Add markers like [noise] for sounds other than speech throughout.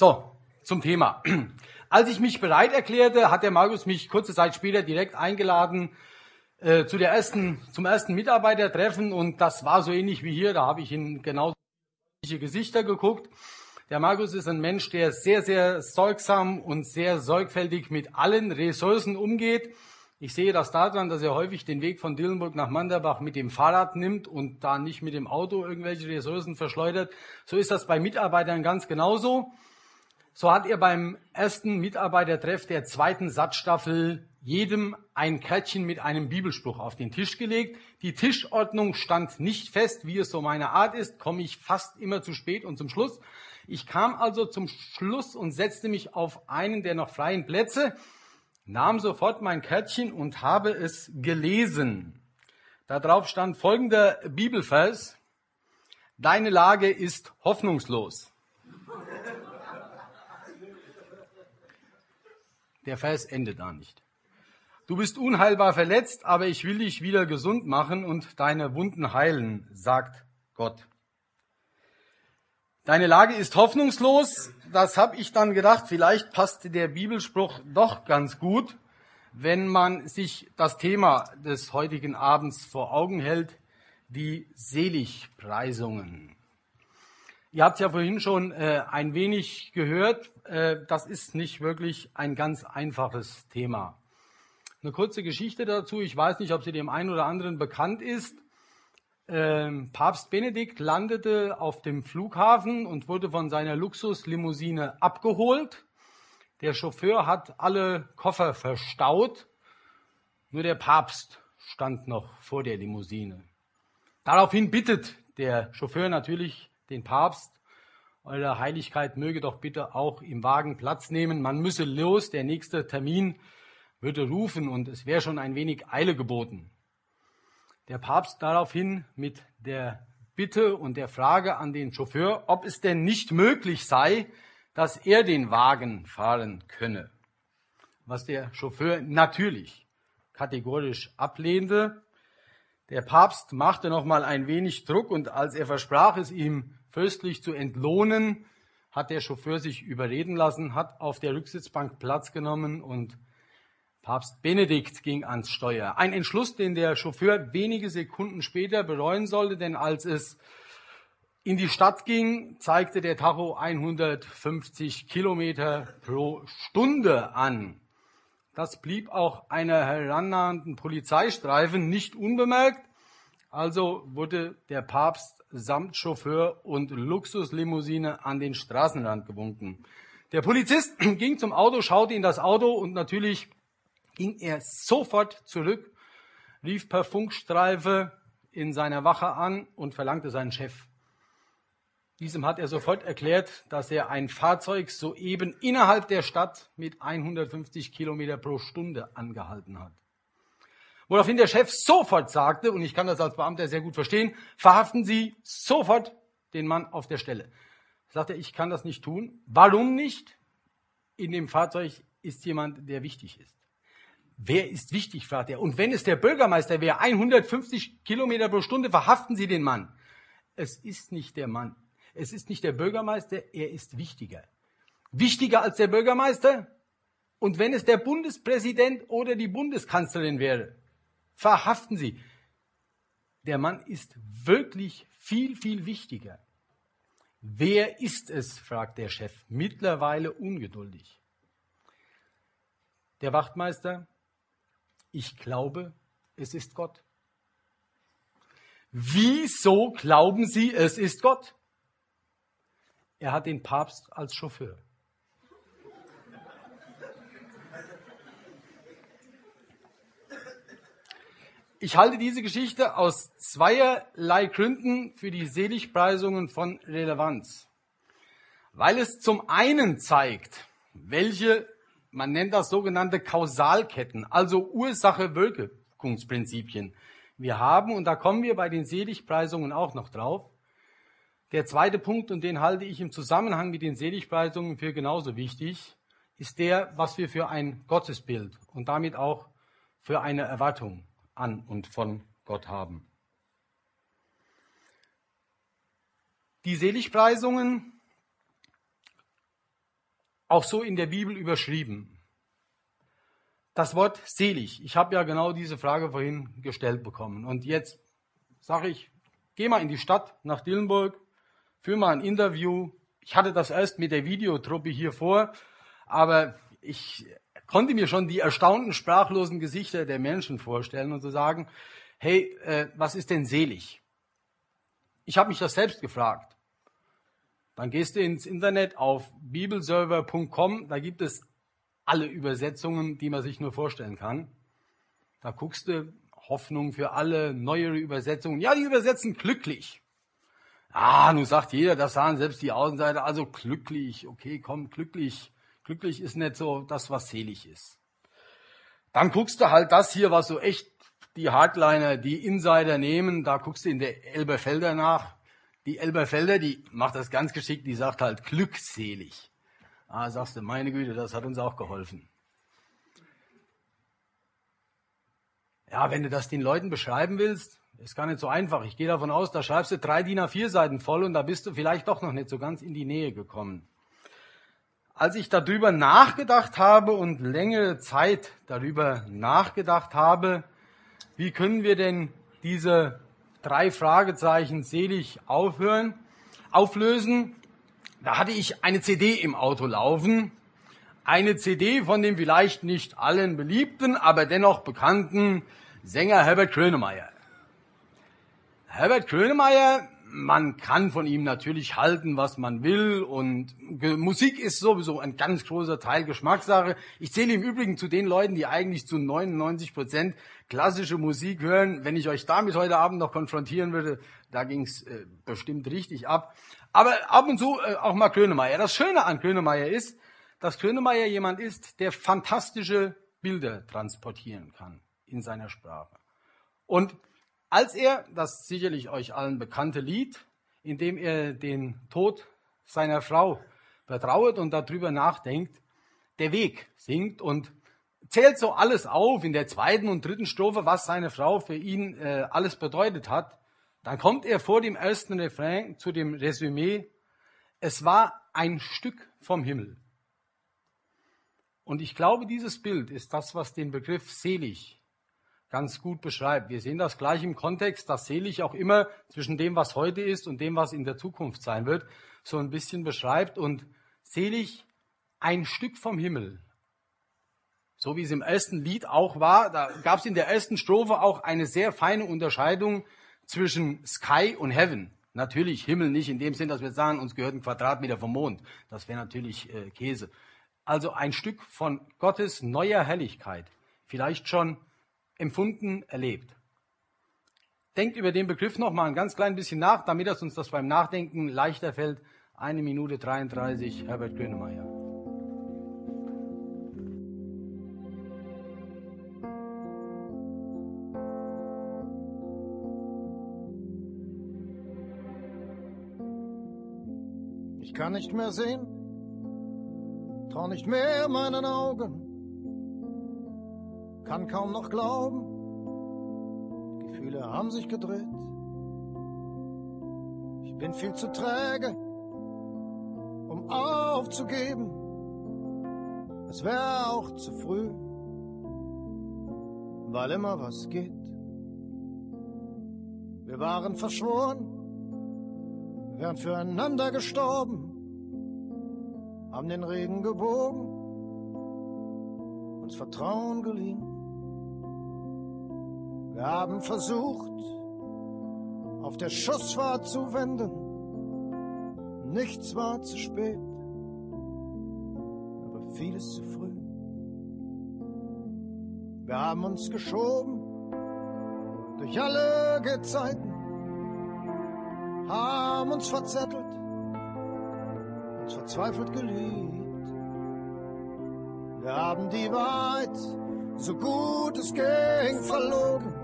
So, zum Thema. [clears throat] Als ich mich bereit erklärte, hat der Markus mich kurze Zeit später direkt eingeladen äh, zu der ersten, zum ersten Mitarbeitertreffen und das war so ähnlich wie hier. Da habe ich in genau Gesichter geguckt. Der Markus ist ein Mensch, der sehr, sehr sorgsam und sehr sorgfältig mit allen Ressourcen umgeht. Ich sehe das daran, dass er häufig den Weg von Dillenburg nach Manderbach mit dem Fahrrad nimmt und da nicht mit dem Auto irgendwelche Ressourcen verschleudert. So ist das bei Mitarbeitern ganz genauso. So hat er beim ersten Mitarbeitertreff der zweiten Satzstaffel jedem ein Kärtchen mit einem Bibelspruch auf den Tisch gelegt. Die Tischordnung stand nicht fest, wie es so meine Art ist, komme ich fast immer zu spät und zum Schluss. Ich kam also zum Schluss und setzte mich auf einen der noch freien Plätze, nahm sofort mein Kärtchen und habe es gelesen. Darauf stand folgender Bibelvers. Deine Lage ist hoffnungslos. Der Vers endet da nicht. Du bist unheilbar verletzt, aber ich will dich wieder gesund machen und deine Wunden heilen, sagt Gott. Deine Lage ist hoffnungslos. Das habe ich dann gedacht, vielleicht passt der Bibelspruch doch ganz gut, wenn man sich das Thema des heutigen Abends vor Augen hält, die Seligpreisungen. Ihr habt ja vorhin schon äh, ein wenig gehört, äh, das ist nicht wirklich ein ganz einfaches Thema. Eine kurze Geschichte dazu, ich weiß nicht, ob sie dem einen oder anderen bekannt ist ähm, Papst Benedikt landete auf dem Flughafen und wurde von seiner Luxuslimousine abgeholt. Der Chauffeur hat alle Koffer verstaut. Nur der Papst stand noch vor der Limousine. Daraufhin bittet der Chauffeur natürlich den Papst, Eure Heiligkeit möge doch bitte auch im Wagen Platz nehmen. Man müsse los, der nächste Termin würde rufen und es wäre schon ein wenig Eile geboten. Der Papst daraufhin mit der Bitte und der Frage an den Chauffeur, ob es denn nicht möglich sei, dass er den Wagen fahren könne. Was der Chauffeur natürlich kategorisch ablehnte. Der Papst machte noch mal ein wenig Druck und als er versprach, es ihm fürstlich zu entlohnen, hat der Chauffeur sich überreden lassen, hat auf der Rücksitzbank Platz genommen und Papst Benedikt ging ans Steuer. Ein Entschluss, den der Chauffeur wenige Sekunden später bereuen sollte, denn als es in die Stadt ging, zeigte der Tacho 150 Kilometer pro Stunde an. Das blieb auch einer herannahenden Polizeistreifen nicht unbemerkt. Also wurde der Papst samt Chauffeur und Luxuslimousine an den Straßenrand gewunken. Der Polizist [clears throat] ging zum Auto, schaute in das Auto und natürlich ging er sofort zurück, rief per Funkstreife in seiner Wache an und verlangte seinen Chef. Diesem hat er sofort erklärt, dass er ein Fahrzeug soeben innerhalb der Stadt mit 150 Kilometer pro Stunde angehalten hat. Woraufhin der Chef sofort sagte, und ich kann das als Beamter sehr gut verstehen, verhaften Sie sofort den Mann auf der Stelle. Sagt er, ich kann das nicht tun. Warum nicht? In dem Fahrzeug ist jemand, der wichtig ist. Wer ist wichtig, fragt er. Und wenn es der Bürgermeister wäre, 150 Kilometer pro Stunde, verhaften Sie den Mann. Es ist nicht der Mann. Es ist nicht der Bürgermeister, er ist wichtiger. Wichtiger als der Bürgermeister? Und wenn es der Bundespräsident oder die Bundeskanzlerin wäre, verhaften Sie. Der Mann ist wirklich viel, viel wichtiger. Wer ist es? fragt der Chef, mittlerweile ungeduldig. Der Wachtmeister ich glaube, es ist Gott. Wieso glauben Sie, es ist Gott? Er hat den Papst als Chauffeur. Ich halte diese Geschichte aus zweierlei Gründen für die Seligpreisungen von Relevanz. Weil es zum einen zeigt, welche man nennt das sogenannte Kausalketten, also Ursache-Wirkungsprinzipien. Wir haben, und da kommen wir bei den Seligpreisungen auch noch drauf, der zweite Punkt, und den halte ich im Zusammenhang mit den Seligpreisungen für genauso wichtig, ist der, was wir für ein Gottesbild und damit auch für eine Erwartung an und von Gott haben. Die Seligpreisungen auch so in der Bibel überschrieben. Das Wort selig. Ich habe ja genau diese Frage vorhin gestellt bekommen. Und jetzt sage ich, geh mal in die Stadt nach Dillenburg, führ mal ein Interview. Ich hatte das erst mit der Videotruppe hier vor, aber ich konnte mir schon die erstaunten, sprachlosen Gesichter der Menschen vorstellen und zu so sagen, hey, äh, was ist denn selig? Ich habe mich das selbst gefragt. Dann gehst du ins Internet auf bibelserver.com, da gibt es alle Übersetzungen, die man sich nur vorstellen kann. Da guckst du Hoffnung für alle, neuere Übersetzungen. Ja, die übersetzen glücklich. Ah, nun sagt jeder, das sahen selbst die Außenseiter, also glücklich. Okay, komm, glücklich. Glücklich ist nicht so das, was selig ist. Dann guckst du halt das hier, was so echt die Hardliner, die Insider nehmen. Da guckst du in der Elberfelder nach. Die Elberfelder, die macht das ganz geschickt, die sagt halt glückselig. Ah, sagst du, meine Güte, das hat uns auch geholfen. Ja, wenn du das den Leuten beschreiben willst, ist gar nicht so einfach. Ich gehe davon aus, da schreibst du drei DIN A4 Seiten voll und da bist du vielleicht doch noch nicht so ganz in die Nähe gekommen. Als ich darüber nachgedacht habe und längere Zeit darüber nachgedacht habe, wie können wir denn diese drei Fragezeichen selig aufhören, auflösen, da hatte ich eine CD im Auto laufen. Eine CD von dem vielleicht nicht allen beliebten, aber dennoch bekannten Sänger Herbert Grönemeyer. Herbert Grönemeyer, man kann von ihm natürlich halten, was man will und Musik ist sowieso ein ganz großer Teil Geschmackssache. Ich zähle im Übrigen zu den Leuten, die eigentlich zu 99 Prozent klassische Musik hören. Wenn ich euch damit heute Abend noch konfrontieren würde, da ging's äh, bestimmt richtig ab. Aber ab und zu äh, auch mal Grönemeyer. Das Schöne an Grönemeyer ist, dass Grönemeyer jemand ist, der fantastische Bilder transportieren kann in seiner Sprache. Und als er, das sicherlich euch allen bekannte Lied, in dem er den Tod seiner Frau vertrauert und darüber nachdenkt, der Weg singt und zählt so alles auf in der zweiten und dritten Strophe, was seine Frau für ihn äh, alles bedeutet hat. Dann kommt er vor dem ersten Refrain zu dem Resümee, es war ein Stück vom Himmel. Und ich glaube, dieses Bild ist das, was den Begriff selig ganz gut beschreibt. Wir sehen das gleich im Kontext, dass selig auch immer zwischen dem, was heute ist und dem, was in der Zukunft sein wird, so ein bisschen beschreibt. Und selig ein Stück vom Himmel. So wie es im ersten Lied auch war, da gab es in der ersten Strophe auch eine sehr feine Unterscheidung zwischen Sky und Heaven. Natürlich Himmel nicht in dem Sinn, dass wir sagen, uns gehört ein Quadratmeter vom Mond. Das wäre natürlich äh, Käse. Also ein Stück von Gottes neuer Helligkeit. Vielleicht schon empfunden, erlebt. Denkt über den Begriff noch mal ein ganz klein bisschen nach, damit es uns das beim Nachdenken leichter fällt. Eine Minute 33, Herbert Grönemeyer. kann nicht mehr sehen, trau nicht mehr meinen Augen, kann kaum noch glauben, die Gefühle haben sich gedreht. Ich bin viel zu träge, um aufzugeben, es wäre auch zu früh, weil immer was geht. Wir waren verschworen, wären füreinander gestorben haben den Regen gebogen, uns Vertrauen geliehen. Wir haben versucht, auf der Schussfahrt zu wenden. Nichts war zu spät, aber vieles zu früh. Wir haben uns geschoben durch alle Gezeiten, haben uns verzettelt verzweifelt geliebt. Wir haben die Wahrheit, so gut es ging, verlogen.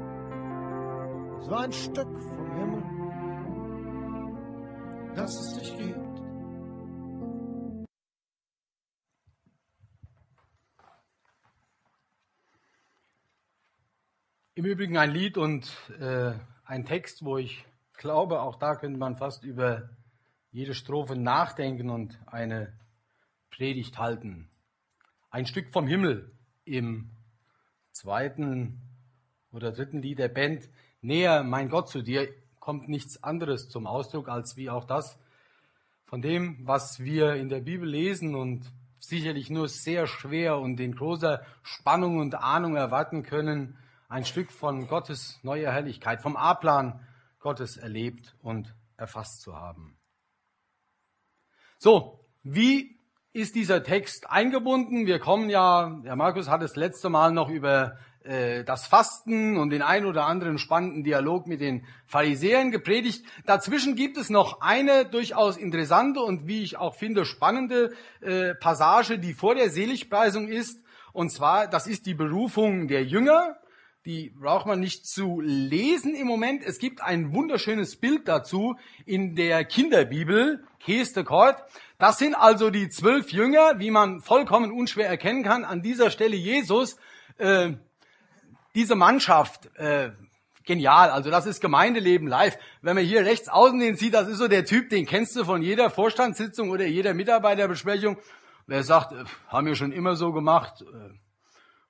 Es war ein Stück vom Himmel, das es dich gibt. Im Übrigen ein Lied und äh, ein Text, wo ich glaube, auch da könnte man fast über jede Strophe nachdenken und eine Predigt halten. Ein Stück vom Himmel im zweiten oder dritten Lied der Band. Näher, mein Gott, zu dir kommt nichts anderes zum Ausdruck als wie auch das von dem, was wir in der Bibel lesen und sicherlich nur sehr schwer und in großer Spannung und Ahnung erwarten können, ein Stück von Gottes neuer Herrlichkeit, vom A-Plan Gottes erlebt und erfasst zu haben. So, wie ist dieser Text eingebunden? Wir kommen ja, der Markus hat das letzte Mal noch über äh, das Fasten und den ein oder anderen spannenden Dialog mit den Pharisäern gepredigt. Dazwischen gibt es noch eine durchaus interessante und wie ich auch finde spannende äh, Passage, die vor der Seligpreisung ist. Und zwar, das ist die Berufung der Jünger. Die braucht man nicht zu lesen im Moment. Es gibt ein wunderschönes Bild dazu in der Kinderbibel, Keste Kort. Das sind also die zwölf Jünger, wie man vollkommen unschwer erkennen kann. An dieser Stelle Jesus. Äh, diese Mannschaft, äh, genial. Also das ist Gemeindeleben live. Wenn man hier rechts außen den sieht, das ist so der Typ, den kennst du von jeder Vorstandssitzung oder jeder Mitarbeiterbesprechung. Wer sagt, äh, haben wir schon immer so gemacht, äh,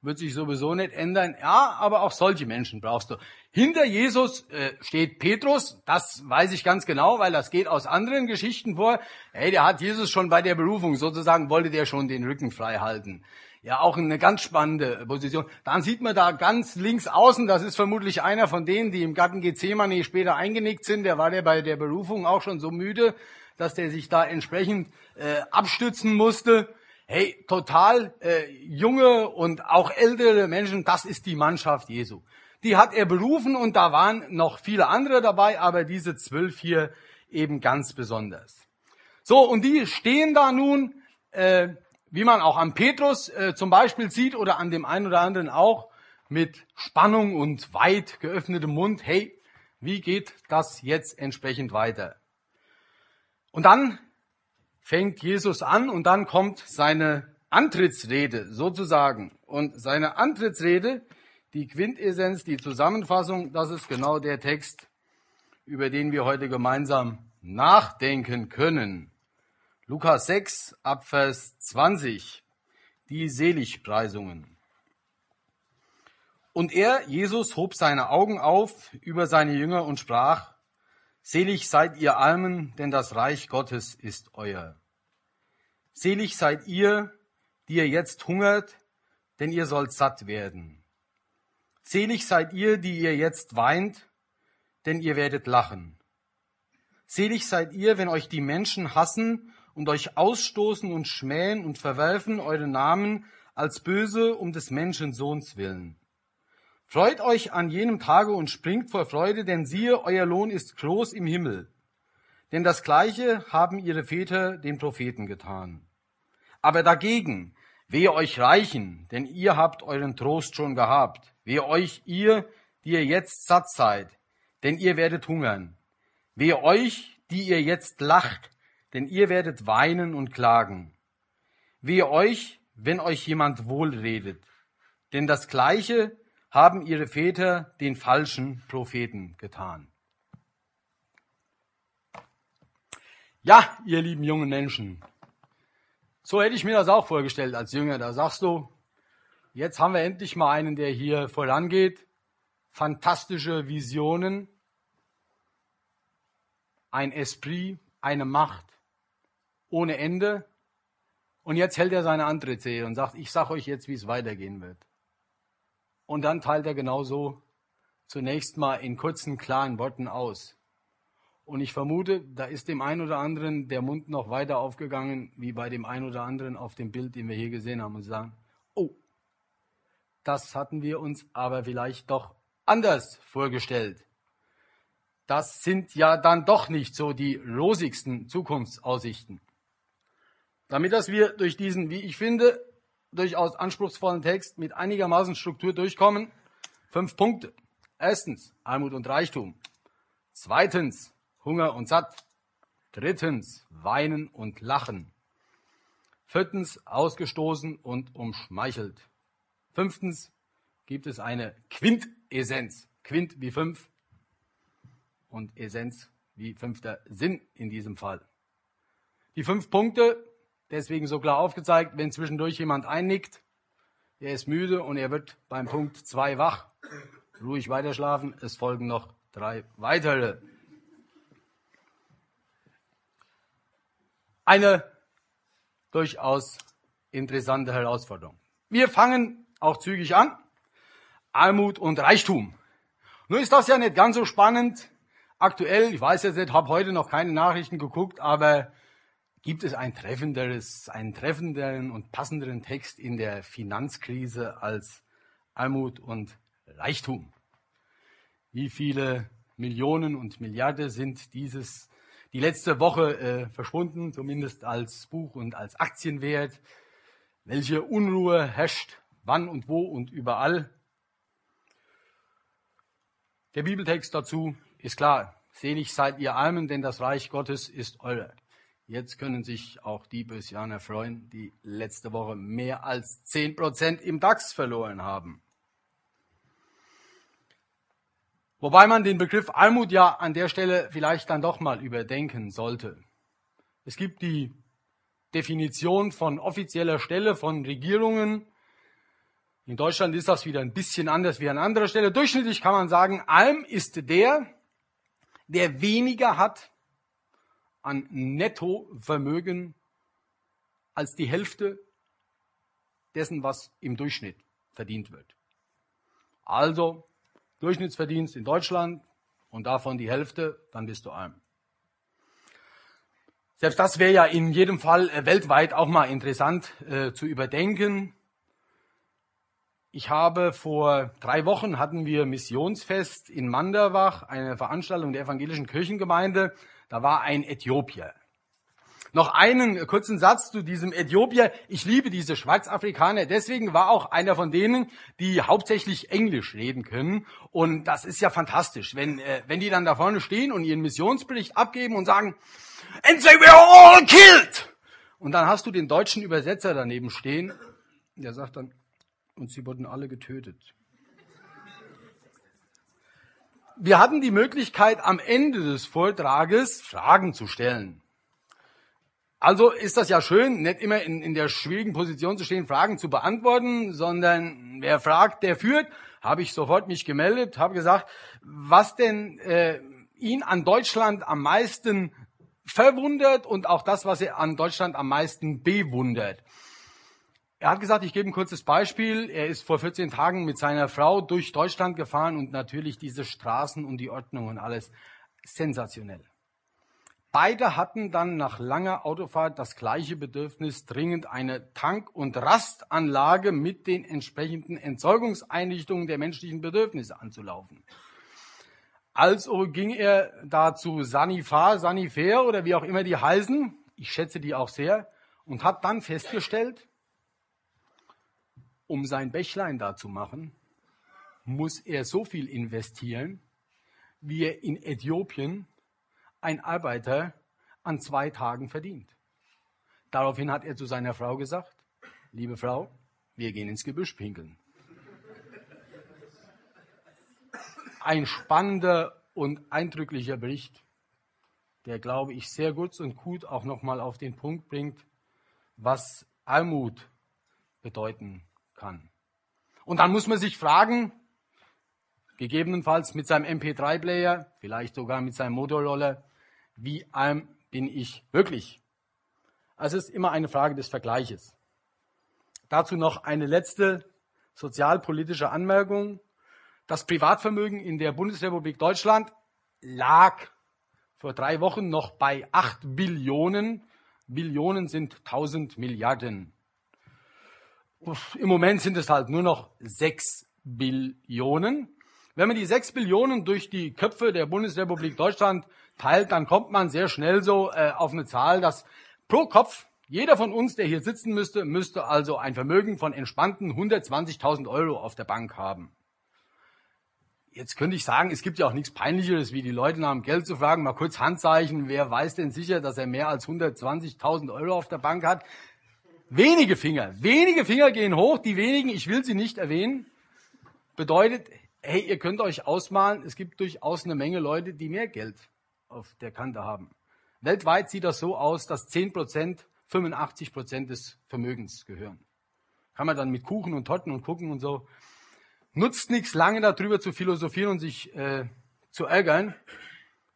wird sich sowieso nicht ändern. Ja, aber auch solche Menschen brauchst du. Hinter Jesus äh, steht Petrus, das weiß ich ganz genau, weil das geht aus anderen Geschichten vor. Hey, der hat Jesus schon bei der Berufung sozusagen, wollte der schon den Rücken frei halten. Ja, auch eine ganz spannende Position. Dann sieht man da ganz links außen, das ist vermutlich einer von denen, die im Garten Gethsemane später eingenickt sind. Der war der bei der Berufung auch schon so müde, dass der sich da entsprechend äh, abstützen musste. Hey, total äh, junge und auch ältere Menschen, das ist die Mannschaft Jesu. Die hat er berufen und da waren noch viele andere dabei, aber diese zwölf hier eben ganz besonders. So, und die stehen da nun äh, wie man auch an Petrus äh, zum Beispiel sieht oder an dem einen oder anderen auch, mit Spannung und weit geöffnetem Mund, hey, wie geht das jetzt entsprechend weiter? Und dann fängt Jesus an und dann kommt seine Antrittsrede sozusagen. Und seine Antrittsrede, die Quintessenz, die Zusammenfassung, das ist genau der Text, über den wir heute gemeinsam nachdenken können. Lukas 6 Abvers 20, die Seligpreisungen. Und er, Jesus, hob seine Augen auf über seine Jünger und sprach, Selig seid ihr Armen, denn das Reich Gottes ist euer. Selig seid ihr, die ihr jetzt hungert, denn ihr sollt satt werden. Selig seid ihr, die ihr jetzt weint, denn ihr werdet lachen. Selig seid ihr, wenn euch die Menschen hassen und euch ausstoßen und schmähen und verwerfen eure Namen als böse um des Menschensohns willen. Freut euch an jenem Tage und springt vor Freude, denn siehe, euer Lohn ist groß im Himmel. Denn das Gleiche haben ihre Väter den Propheten getan. Aber dagegen, wehe euch Reichen, denn ihr habt euren Trost schon gehabt. Wehe euch ihr, die ihr jetzt satt seid, denn ihr werdet hungern. Wehe euch, die ihr jetzt lacht, denn ihr werdet weinen und klagen. Wehe euch, wenn euch jemand wohlredet, denn das Gleiche haben ihre Väter den falschen Propheten getan. Ja, ihr lieben jungen Menschen, so hätte ich mir das auch vorgestellt als Jünger. Da sagst du, jetzt haben wir endlich mal einen, der hier vorangeht, fantastische Visionen, ein Esprit, eine Macht ohne Ende. Und jetzt hält er seine Antrittsrede und sagt, ich sage euch jetzt, wie es weitergehen wird. Und dann teilt er genauso zunächst mal in kurzen, klaren Worten aus. Und ich vermute, da ist dem einen oder anderen der Mund noch weiter aufgegangen, wie bei dem einen oder anderen auf dem Bild, den wir hier gesehen haben, und sagen, oh, das hatten wir uns aber vielleicht doch anders vorgestellt. Das sind ja dann doch nicht so die rosigsten Zukunftsaussichten. Damit dass wir durch diesen, wie ich finde, durchaus anspruchsvollen Text mit einigermaßen Struktur durchkommen, fünf Punkte. Erstens, Armut und Reichtum. Zweitens, Hunger und Satt. Drittens, Weinen und Lachen. Viertens, ausgestoßen und umschmeichelt. Fünftens, gibt es eine Quintessenz. Quint wie fünf und Essenz wie fünfter Sinn in diesem Fall. Die fünf Punkte deswegen so klar aufgezeigt, wenn zwischendurch jemand einnickt, er ist müde und er wird beim Punkt 2 wach. Ruhig weiterschlafen, es folgen noch drei weitere. Eine durchaus interessante Herausforderung. Wir fangen auch zügig an. Armut und Reichtum. Nun ist das ja nicht ganz so spannend. Aktuell, ich weiß jetzt nicht, habe heute noch keine Nachrichten geguckt, aber gibt es ein treffenderes, einen treffenderen und passenderen Text in der Finanzkrise als Armut und Reichtum? Wie viele Millionen und Milliarden sind dieses die letzte Woche äh, verschwunden, zumindest als Buch und als Aktienwert? Welche Unruhe herrscht wann und wo und überall? Der Bibeltext dazu ist klar. Selig seid ihr Armen, denn das Reich Gottes ist eure. Jetzt können sich auch die Bösianer freuen, die letzte Woche mehr als zehn Prozent im DAX verloren haben. Wobei man den Begriff Armut ja an der Stelle vielleicht dann doch mal überdenken sollte. Es gibt die Definition von offizieller Stelle von Regierungen, in Deutschland ist das wieder ein bisschen anders wie an anderer Stelle. Durchschnittlich kann man sagen, arm ist der, der weniger hat an Nettovermögen als die Hälfte dessen, was im Durchschnitt verdient wird. Also Durchschnittsverdienst in Deutschland und davon die Hälfte, dann bist du arm. Selbst das wäre ja in jedem Fall äh, weltweit auch mal interessant äh, zu überdenken. Ich habe vor drei Wochen hatten wir Missionsfest in Manderbach, eine Veranstaltung der evangelischen Kirchengemeinde. Da war ein Äthiopier. Noch einen kurzen Satz zu diesem Äthiopier. Ich liebe diese Schwarzafrikaner. Deswegen war auch einer von denen, die hauptsächlich Englisch reden können. Und das ist ja fantastisch, wenn, äh, wenn die dann da vorne stehen und ihren Missionsbericht abgeben und sagen, and they were all killed. Und dann hast du den deutschen Übersetzer daneben stehen. Der sagt dann, und sie wurden alle getötet. Wir hatten die Möglichkeit, am Ende des Vortrages Fragen zu stellen. Also ist das ja schön, nicht immer in, in der schwierigen Position zu stehen, Fragen zu beantworten, sondern wer fragt, der führt. Habe ich sofort mich gemeldet, habe gesagt, was denn äh, ihn an Deutschland am meisten verwundert und auch das, was er an Deutschland am meisten bewundert. Er hat gesagt, ich gebe ein kurzes Beispiel. Er ist vor 14 Tagen mit seiner Frau durch Deutschland gefahren und natürlich diese Straßen und die Ordnung und alles sensationell. Beide hatten dann nach langer Autofahrt das gleiche Bedürfnis, dringend eine Tank- und Rastanlage mit den entsprechenden Entsorgungseinrichtungen der menschlichen Bedürfnisse anzulaufen. Also ging er da zu Sanifar, Sanifair oder wie auch immer die heißen, ich schätze die auch sehr, und hat dann festgestellt, um sein Bächlein da zu machen, muss er so viel investieren, wie er in Äthiopien ein Arbeiter an zwei Tagen verdient. Daraufhin hat er zu seiner Frau gesagt, liebe Frau, wir gehen ins Gebüsch pinkeln. Ein spannender und eindrücklicher Bericht, der, glaube ich, sehr gut und gut auch nochmal auf den Punkt bringt, was Armut bedeuten kann. Und dann muss man sich fragen, gegebenenfalls mit seinem MP3-Player, vielleicht sogar mit seinem Motorroller, wie arm bin ich wirklich? Also es ist immer eine Frage des Vergleiches. Dazu noch eine letzte sozialpolitische Anmerkung. Das Privatvermögen in der Bundesrepublik Deutschland lag vor drei Wochen noch bei acht Billionen. Billionen sind 1000 Milliarden. Im Moment sind es halt nur noch sechs Billionen. Wenn man die sechs Billionen durch die Köpfe der Bundesrepublik Deutschland teilt, dann kommt man sehr schnell so äh, auf eine Zahl, dass pro Kopf jeder von uns, der hier sitzen müsste, müsste also ein Vermögen von entspannten 120.000 Euro auf der Bank haben. Jetzt könnte ich sagen, es gibt ja auch nichts Peinlicheres, wie die Leute nach dem Geld zu fragen, mal kurz Handzeichen, wer weiß denn sicher, dass er mehr als 120.000 Euro auf der Bank hat? Wenige Finger, wenige Finger gehen hoch, die wenigen, ich will sie nicht erwähnen, bedeutet, hey, ihr könnt euch ausmalen, es gibt durchaus eine Menge Leute, die mehr Geld auf der Kante haben. Weltweit sieht das so aus, dass 10 Prozent 85 Prozent des Vermögens gehören. Kann man dann mit Kuchen und Torten und gucken und so. Nutzt nichts, lange darüber zu philosophieren und sich äh, zu ärgern.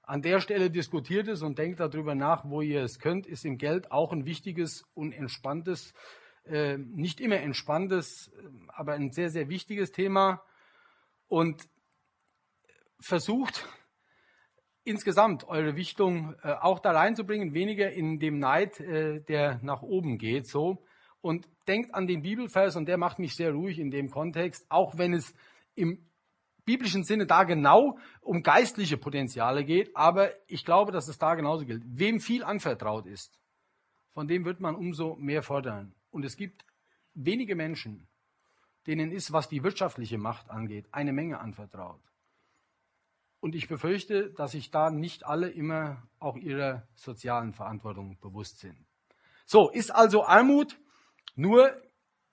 An der Stelle diskutiert es und denkt darüber nach, wo ihr es könnt, ist im Geld auch ein wichtiges und entspanntes, äh, nicht immer entspanntes, aber ein sehr, sehr wichtiges Thema. Und versucht insgesamt eure Wichtung äh, auch da reinzubringen, weniger in dem Neid, äh, der nach oben geht, so. Und denkt an den Bibelvers und der macht mich sehr ruhig in dem Kontext, auch wenn es im biblischen Sinne da genau um geistliche Potenziale geht, aber ich glaube, dass es da genauso gilt. Wem viel anvertraut ist, von dem wird man umso mehr fordern. Und es gibt wenige Menschen, denen ist, was die wirtschaftliche Macht angeht, eine Menge anvertraut. Und ich befürchte, dass sich da nicht alle immer auch ihrer sozialen Verantwortung bewusst sind. So, ist also Armut nur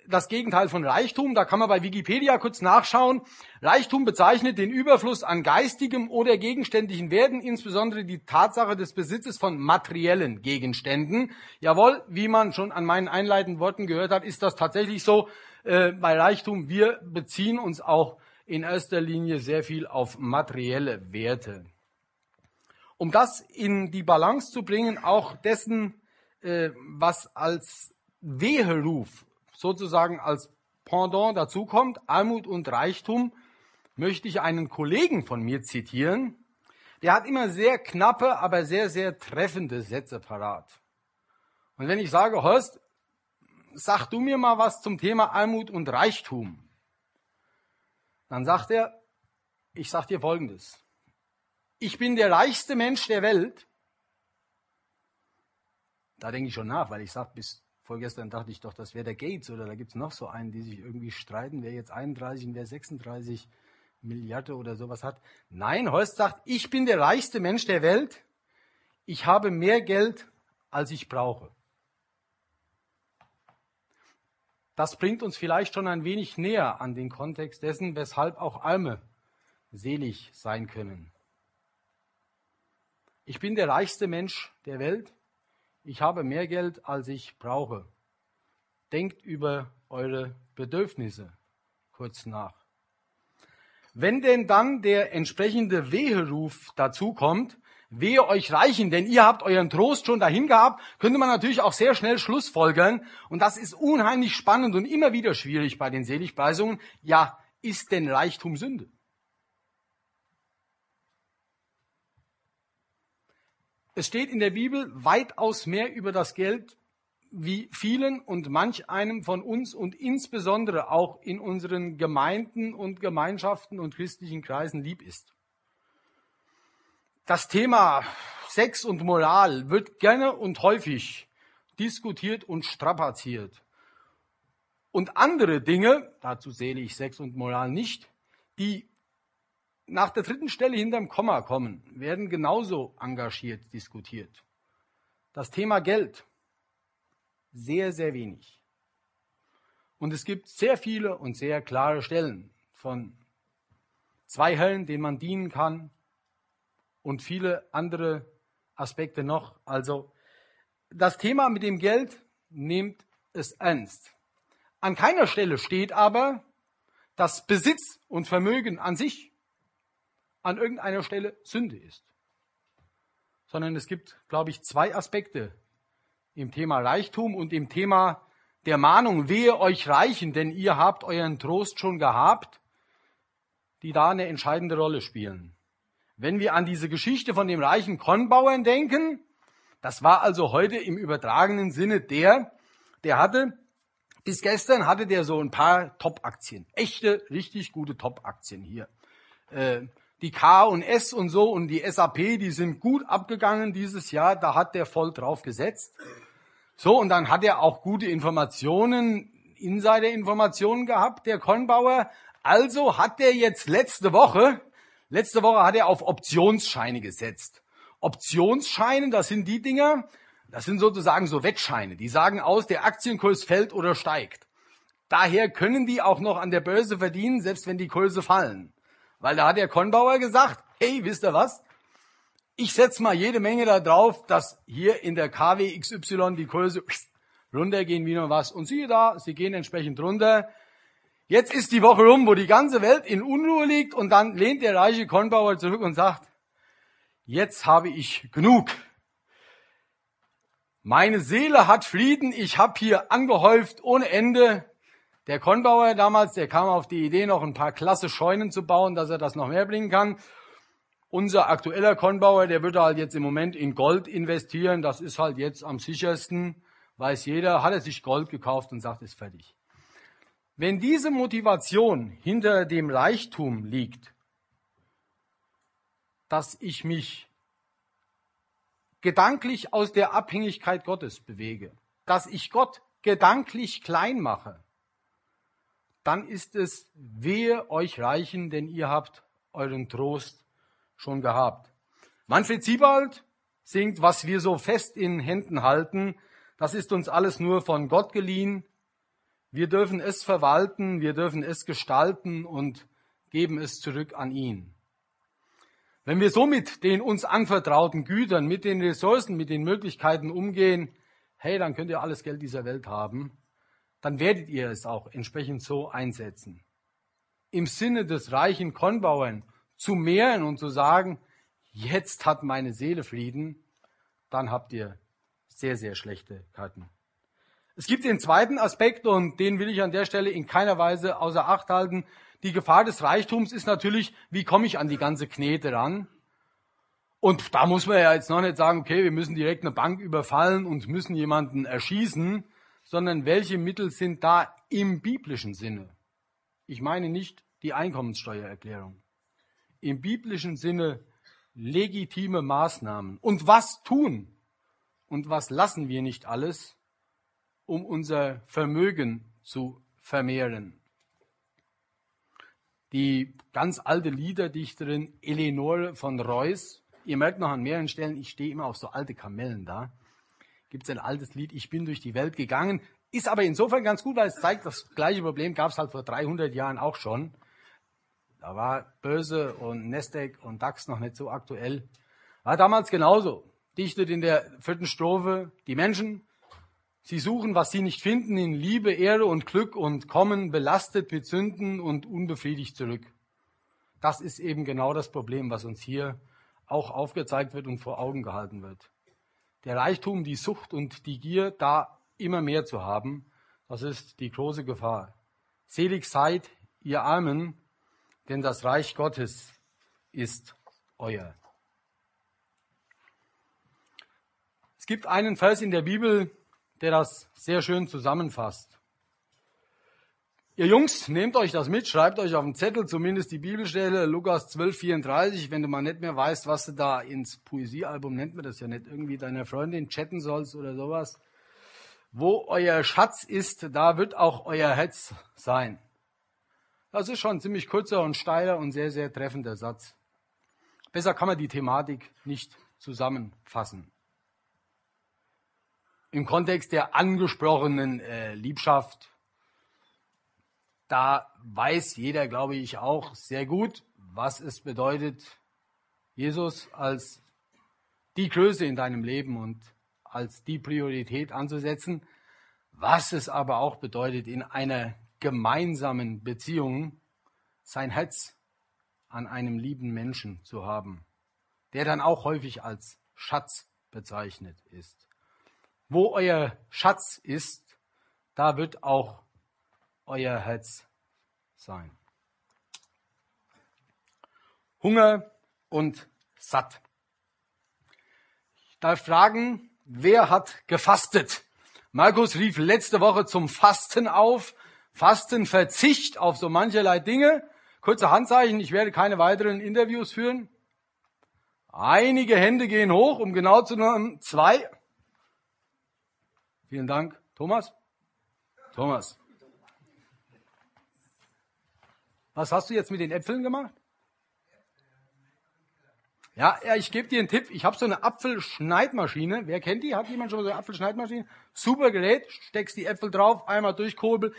das Gegenteil von Reichtum. Da kann man bei Wikipedia kurz nachschauen. Reichtum bezeichnet den Überfluss an geistigem oder gegenständlichen Werten, insbesondere die Tatsache des Besitzes von materiellen Gegenständen. Jawohl, wie man schon an meinen einleitenden Worten gehört hat, ist das tatsächlich so äh, bei Reichtum. Wir beziehen uns auch in erster Linie sehr viel auf materielle Werte. Um das in die Balance zu bringen, auch dessen, äh, was als Weheruf sozusagen als Pendant dazukommt, Armut und Reichtum, möchte ich einen Kollegen von mir zitieren. Der hat immer sehr knappe, aber sehr, sehr treffende Sätze parat. Und wenn ich sage, Horst, sag du mir mal was zum Thema Armut und Reichtum, dann sagt er, ich sag dir Folgendes. Ich bin der reichste Mensch der Welt. Da denke ich schon nach, weil ich sage, bis vorgestern dachte ich doch, das wäre der Gates oder da gibt es noch so einen, die sich irgendwie streiten, wer jetzt 31 und wer 36 Milliarden oder sowas hat. Nein, Horst sagt, ich bin der reichste Mensch der Welt. Ich habe mehr Geld, als ich brauche. Das bringt uns vielleicht schon ein wenig näher an den Kontext dessen, weshalb auch Arme selig sein können. Ich bin der reichste Mensch der Welt. Ich habe mehr Geld, als ich brauche. Denkt über eure Bedürfnisse kurz nach. Wenn denn dann der entsprechende Weheruf dazu kommt, Wehe euch Reichen, denn ihr habt euren Trost schon dahin gehabt, könnte man natürlich auch sehr schnell Schlussfolgern. Und das ist unheimlich spannend und immer wieder schwierig bei den Seligpreisungen. Ja, ist denn Reichtum Sünde? Es steht in der Bibel weitaus mehr über das Geld, wie vielen und manch einem von uns und insbesondere auch in unseren Gemeinden und Gemeinschaften und christlichen Kreisen lieb ist. Das Thema Sex und Moral wird gerne und häufig diskutiert und strapaziert. Und andere Dinge, dazu zähle ich Sex und Moral nicht, die nach der dritten Stelle hinterm Komma kommen, werden genauso engagiert diskutiert. Das Thema Geld, sehr, sehr wenig. Und es gibt sehr viele und sehr klare Stellen von zwei Herren, denen man dienen kann, und viele andere Aspekte noch. Also das Thema mit dem Geld nimmt es ernst. An keiner Stelle steht aber, dass Besitz und Vermögen an sich an irgendeiner Stelle Sünde ist. Sondern es gibt, glaube ich, zwei Aspekte im Thema Reichtum und im Thema der Mahnung, wehe euch reichen, denn ihr habt euren Trost schon gehabt, die da eine entscheidende Rolle spielen. Wenn wir an diese Geschichte von dem reichen Kornbauern denken, das war also heute im übertragenen Sinne der, der hatte, bis gestern hatte der so ein paar Top-Aktien. Echte, richtig gute Top-Aktien hier. Äh, die K und S und so und die SAP, die sind gut abgegangen dieses Jahr, da hat der voll drauf gesetzt. So, und dann hat er auch gute Informationen, Insider-Informationen gehabt, der Kornbauer. Also hat der jetzt letzte Woche Letzte Woche hat er auf Optionsscheine gesetzt. Optionsscheine, das sind die Dinger, das sind sozusagen so Wettscheine. Die sagen aus, der Aktienkurs fällt oder steigt. Daher können die auch noch an der Börse verdienen, selbst wenn die Kurse fallen. Weil da hat der Kornbauer gesagt, hey, wisst ihr was? ich setze mal jede Menge da drauf, dass hier in der KW XY die Kurse runtergehen wie noch was. Und siehe da, sie gehen entsprechend runter. Jetzt ist die Woche rum, wo die ganze Welt in Unruhe liegt und dann lehnt der reiche Kornbauer zurück und sagt, jetzt habe ich genug. Meine Seele hat Frieden, ich habe hier angehäuft ohne Ende. Der Kornbauer damals, der kam auf die Idee, noch ein paar klasse Scheunen zu bauen, dass er das noch mehr bringen kann. Unser aktueller Kornbauer, der würde halt jetzt im Moment in Gold investieren. Das ist halt jetzt am sichersten, weiß jeder, hat er sich Gold gekauft und sagt, ist fertig. Wenn diese Motivation hinter dem Reichtum liegt, dass ich mich gedanklich aus der Abhängigkeit Gottes bewege, dass ich Gott gedanklich klein mache, dann ist es wehe euch Reichen, denn ihr habt euren Trost schon gehabt. Manfred Siebald singt, was wir so fest in Händen halten, das ist uns alles nur von Gott geliehen. Wir dürfen es verwalten, wir dürfen es gestalten und geben es zurück an ihn. Wenn wir so mit den uns anvertrauten Gütern, mit den Ressourcen, mit den Möglichkeiten umgehen, hey, dann könnt ihr alles Geld dieser Welt haben, dann werdet ihr es auch entsprechend so einsetzen. Im Sinne des reichen Kornbauern zu mehren und zu sagen, jetzt hat meine Seele Frieden, dann habt ihr sehr, sehr schlechte Karten. Es gibt den zweiten Aspekt und den will ich an der Stelle in keiner Weise außer Acht halten. Die Gefahr des Reichtums ist natürlich, wie komme ich an die ganze Knete ran? Und da muss man ja jetzt noch nicht sagen, okay, wir müssen direkt eine Bank überfallen und müssen jemanden erschießen, sondern welche Mittel sind da im biblischen Sinne? Ich meine nicht die Einkommenssteuererklärung. Im biblischen Sinne legitime Maßnahmen. Und was tun und was lassen wir nicht alles, um unser Vermögen zu vermehren. Die ganz alte Liederdichterin Eleonore von Reuss, ihr merkt noch an mehreren Stellen, ich stehe immer auf so alte Kamellen da, gibt es ein altes Lied, ich bin durch die Welt gegangen, ist aber insofern ganz gut, weil es zeigt, das gleiche Problem gab es halt vor 300 Jahren auch schon. Da war Börse und Nasdaq und DAX noch nicht so aktuell. War damals genauso. Dichtet in der vierten Strophe, die Menschen Sie suchen, was sie nicht finden, in Liebe, Ehre und Glück und kommen belastet mit Sünden und unbefriedigt zurück. Das ist eben genau das Problem, was uns hier auch aufgezeigt wird und vor Augen gehalten wird. Der Reichtum, die Sucht und die Gier, da immer mehr zu haben, das ist die große Gefahr. Selig seid, ihr Armen, denn das Reich Gottes ist euer. Es gibt einen Vers in der Bibel, der das sehr schön zusammenfasst. Ihr Jungs, nehmt euch das mit, schreibt euch auf den Zettel zumindest die Bibelstelle Lukas 12, 34, wenn du mal nicht mehr weißt, was du da ins Poesiealbum, nennt man das ja nicht, irgendwie deiner Freundin chatten sollst oder sowas. Wo euer Schatz ist, da wird auch euer Herz sein. Das ist schon ein ziemlich kurzer und steiler und sehr, sehr treffender Satz. Besser kann man die Thematik nicht zusammenfassen im Kontext der angesprochenen äh, Liebschaft, da weiß jeder, glaube ich, auch sehr gut, was es bedeutet, Jesus als die Größe in deinem Leben und als die Priorität anzusetzen, was es aber auch bedeutet, in einer gemeinsamen Beziehung sein Herz an einem lieben Menschen zu haben, der dann auch häufig als Schatz bezeichnet ist. Wo euer Schatz ist, da wird auch euer Herz sein. Hunger und satt. Ich darf fragen, wer hat gefastet? Markus rief letzte Woche zum Fasten auf. Fasten, Verzicht auf so mancherlei Dinge. Kurze Handzeichen, ich werde keine weiteren Interviews führen. Einige Hände gehen hoch, um genau zu nehmen, zwei. Vielen Dank. Thomas? Thomas. Was hast du jetzt mit den Äpfeln gemacht? Ja, ja ich gebe dir einen Tipp. Ich habe so eine Apfelschneidmaschine. Wer kennt die? Hat jemand schon so eine Apfelschneidmaschine? Super Gerät. Steckst die Äpfel drauf, einmal durchkurbel,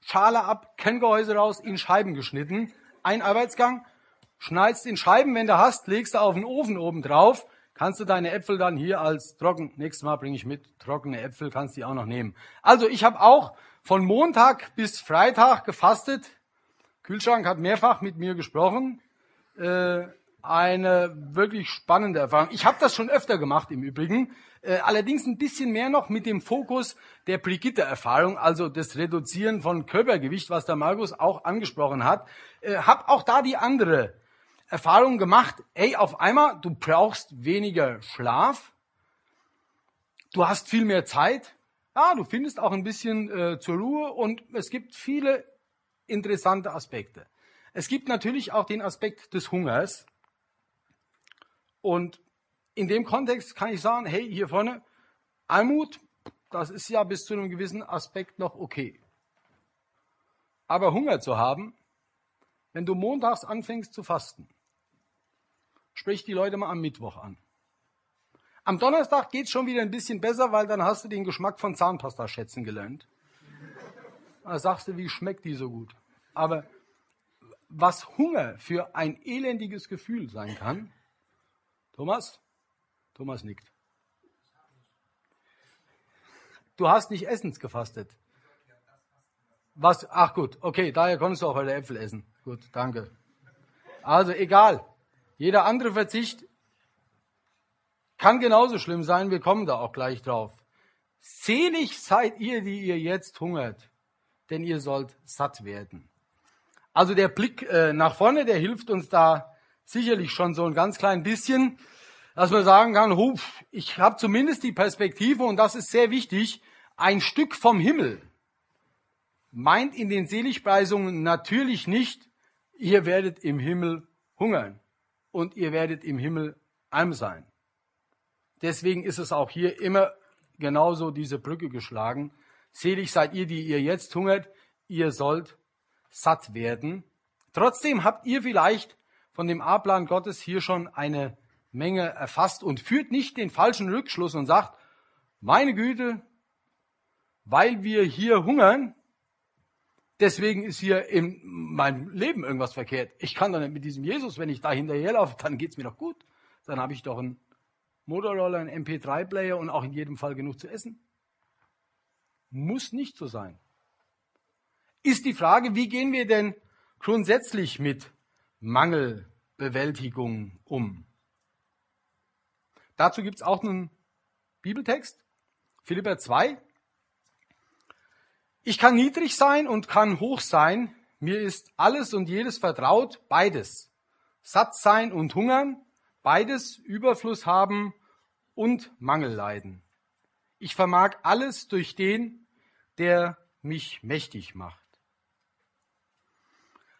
Schale ab, Kenngehäuse raus, in Scheiben geschnitten. Ein Arbeitsgang. schneidest in Scheiben, wenn du hast, legst du auf den Ofen oben drauf, kannst du deine Äpfel dann hier als trocken, nächstes Mal bringe ich mit, trockene Äpfel kannst die auch noch nehmen. Also ich habe auch von Montag bis Freitag gefastet. Kühlschrank hat mehrfach mit mir gesprochen. Äh, eine wirklich spannende Erfahrung. Ich habe das schon öfter gemacht im Übrigen, äh, allerdings ein bisschen mehr noch mit dem Fokus der Brigitte-Erfahrung, also das Reduzieren von Körpergewicht, was der Markus auch angesprochen hat. Äh, hab auch da die andere Erfahrung gemacht. Ey, auf einmal, du brauchst weniger Schlaf, du hast viel mehr Zeit, ja, du findest auch ein bisschen äh, zur Ruhe und es gibt viele interessante Aspekte. Es gibt natürlich auch den Aspekt des Hungers. Und in dem Kontext kann ich sagen, hey, hier vorne, Almut, das ist ja bis zu einem gewissen Aspekt noch okay. Aber Hunger zu haben, wenn du montags anfängst zu fasten, sprich die Leute mal am Mittwoch an. Am Donnerstag geht es schon wieder ein bisschen besser, weil dann hast du den Geschmack von Zahnpasta schätzen gelernt. Da sagst du, wie schmeckt die so gut. Aber was Hunger für ein elendiges Gefühl sein kann, Thomas? Thomas nickt. Du hast nicht Essens gefastet. Was? Ach gut, okay, daher konntest du auch heute Äpfel essen. Gut, danke. Also egal. Jeder andere Verzicht kann genauso schlimm sein. Wir kommen da auch gleich drauf. Selig seid ihr, die ihr jetzt hungert, denn ihr sollt satt werden. Also der Blick äh, nach vorne, der hilft uns da sicherlich schon so ein ganz klein bisschen, dass man sagen kann, huf, ich habe zumindest die Perspektive, und das ist sehr wichtig, ein Stück vom Himmel. Meint in den Seligpreisungen natürlich nicht, ihr werdet im Himmel hungern und ihr werdet im Himmel arm sein. Deswegen ist es auch hier immer genauso diese Brücke geschlagen. Selig seid ihr, die ihr jetzt hungert, ihr sollt satt werden. Trotzdem habt ihr vielleicht von dem A-Plan Gottes hier schon eine Menge erfasst und führt nicht den falschen Rückschluss und sagt, meine Güte, weil wir hier hungern, deswegen ist hier in meinem Leben irgendwas verkehrt. Ich kann doch nicht mit diesem Jesus, wenn ich da hinterherlaufe, dann geht's mir doch gut. Dann habe ich doch einen Motorroller, einen MP3-Player und auch in jedem Fall genug zu essen. Muss nicht so sein. Ist die Frage, wie gehen wir denn grundsätzlich mit Mangelbewältigung um. Dazu gibt es auch einen Bibeltext, Philipper 2. Ich kann niedrig sein und kann hoch sein, mir ist alles und jedes vertraut, beides. Satt sein und hungern, beides Überfluss haben und Mangel leiden. Ich vermag alles durch den, der mich mächtig macht.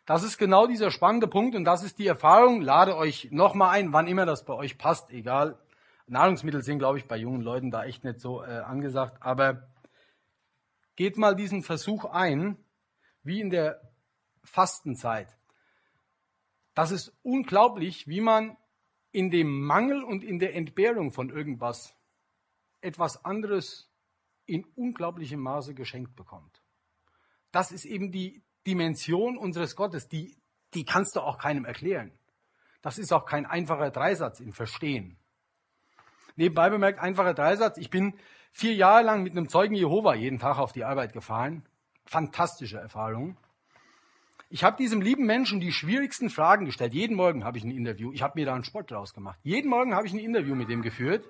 Das ist genau dieser spannende Punkt und das ist die Erfahrung. Lade euch nochmal ein, wann immer das bei euch passt, egal. Nahrungsmittel sind, glaube ich, bei jungen Leuten da echt nicht so äh, angesagt. Aber geht mal diesen Versuch ein, wie in der Fastenzeit. Das ist unglaublich, wie man in dem Mangel und in der Entbehrung von irgendwas etwas anderes in unglaublichem Maße geschenkt bekommt. Das ist eben die, Dimension unseres Gottes, die, die kannst du auch keinem erklären. Das ist auch kein einfacher Dreisatz im Verstehen. Nebenbei bemerkt, einfacher Dreisatz. Ich bin vier Jahre lang mit einem Zeugen Jehova jeden Tag auf die Arbeit gefahren. Fantastische Erfahrung. Ich habe diesem lieben Menschen die schwierigsten Fragen gestellt. Jeden Morgen habe ich ein Interview. Ich habe mir da einen Sport draus gemacht. Jeden Morgen habe ich ein Interview mit dem geführt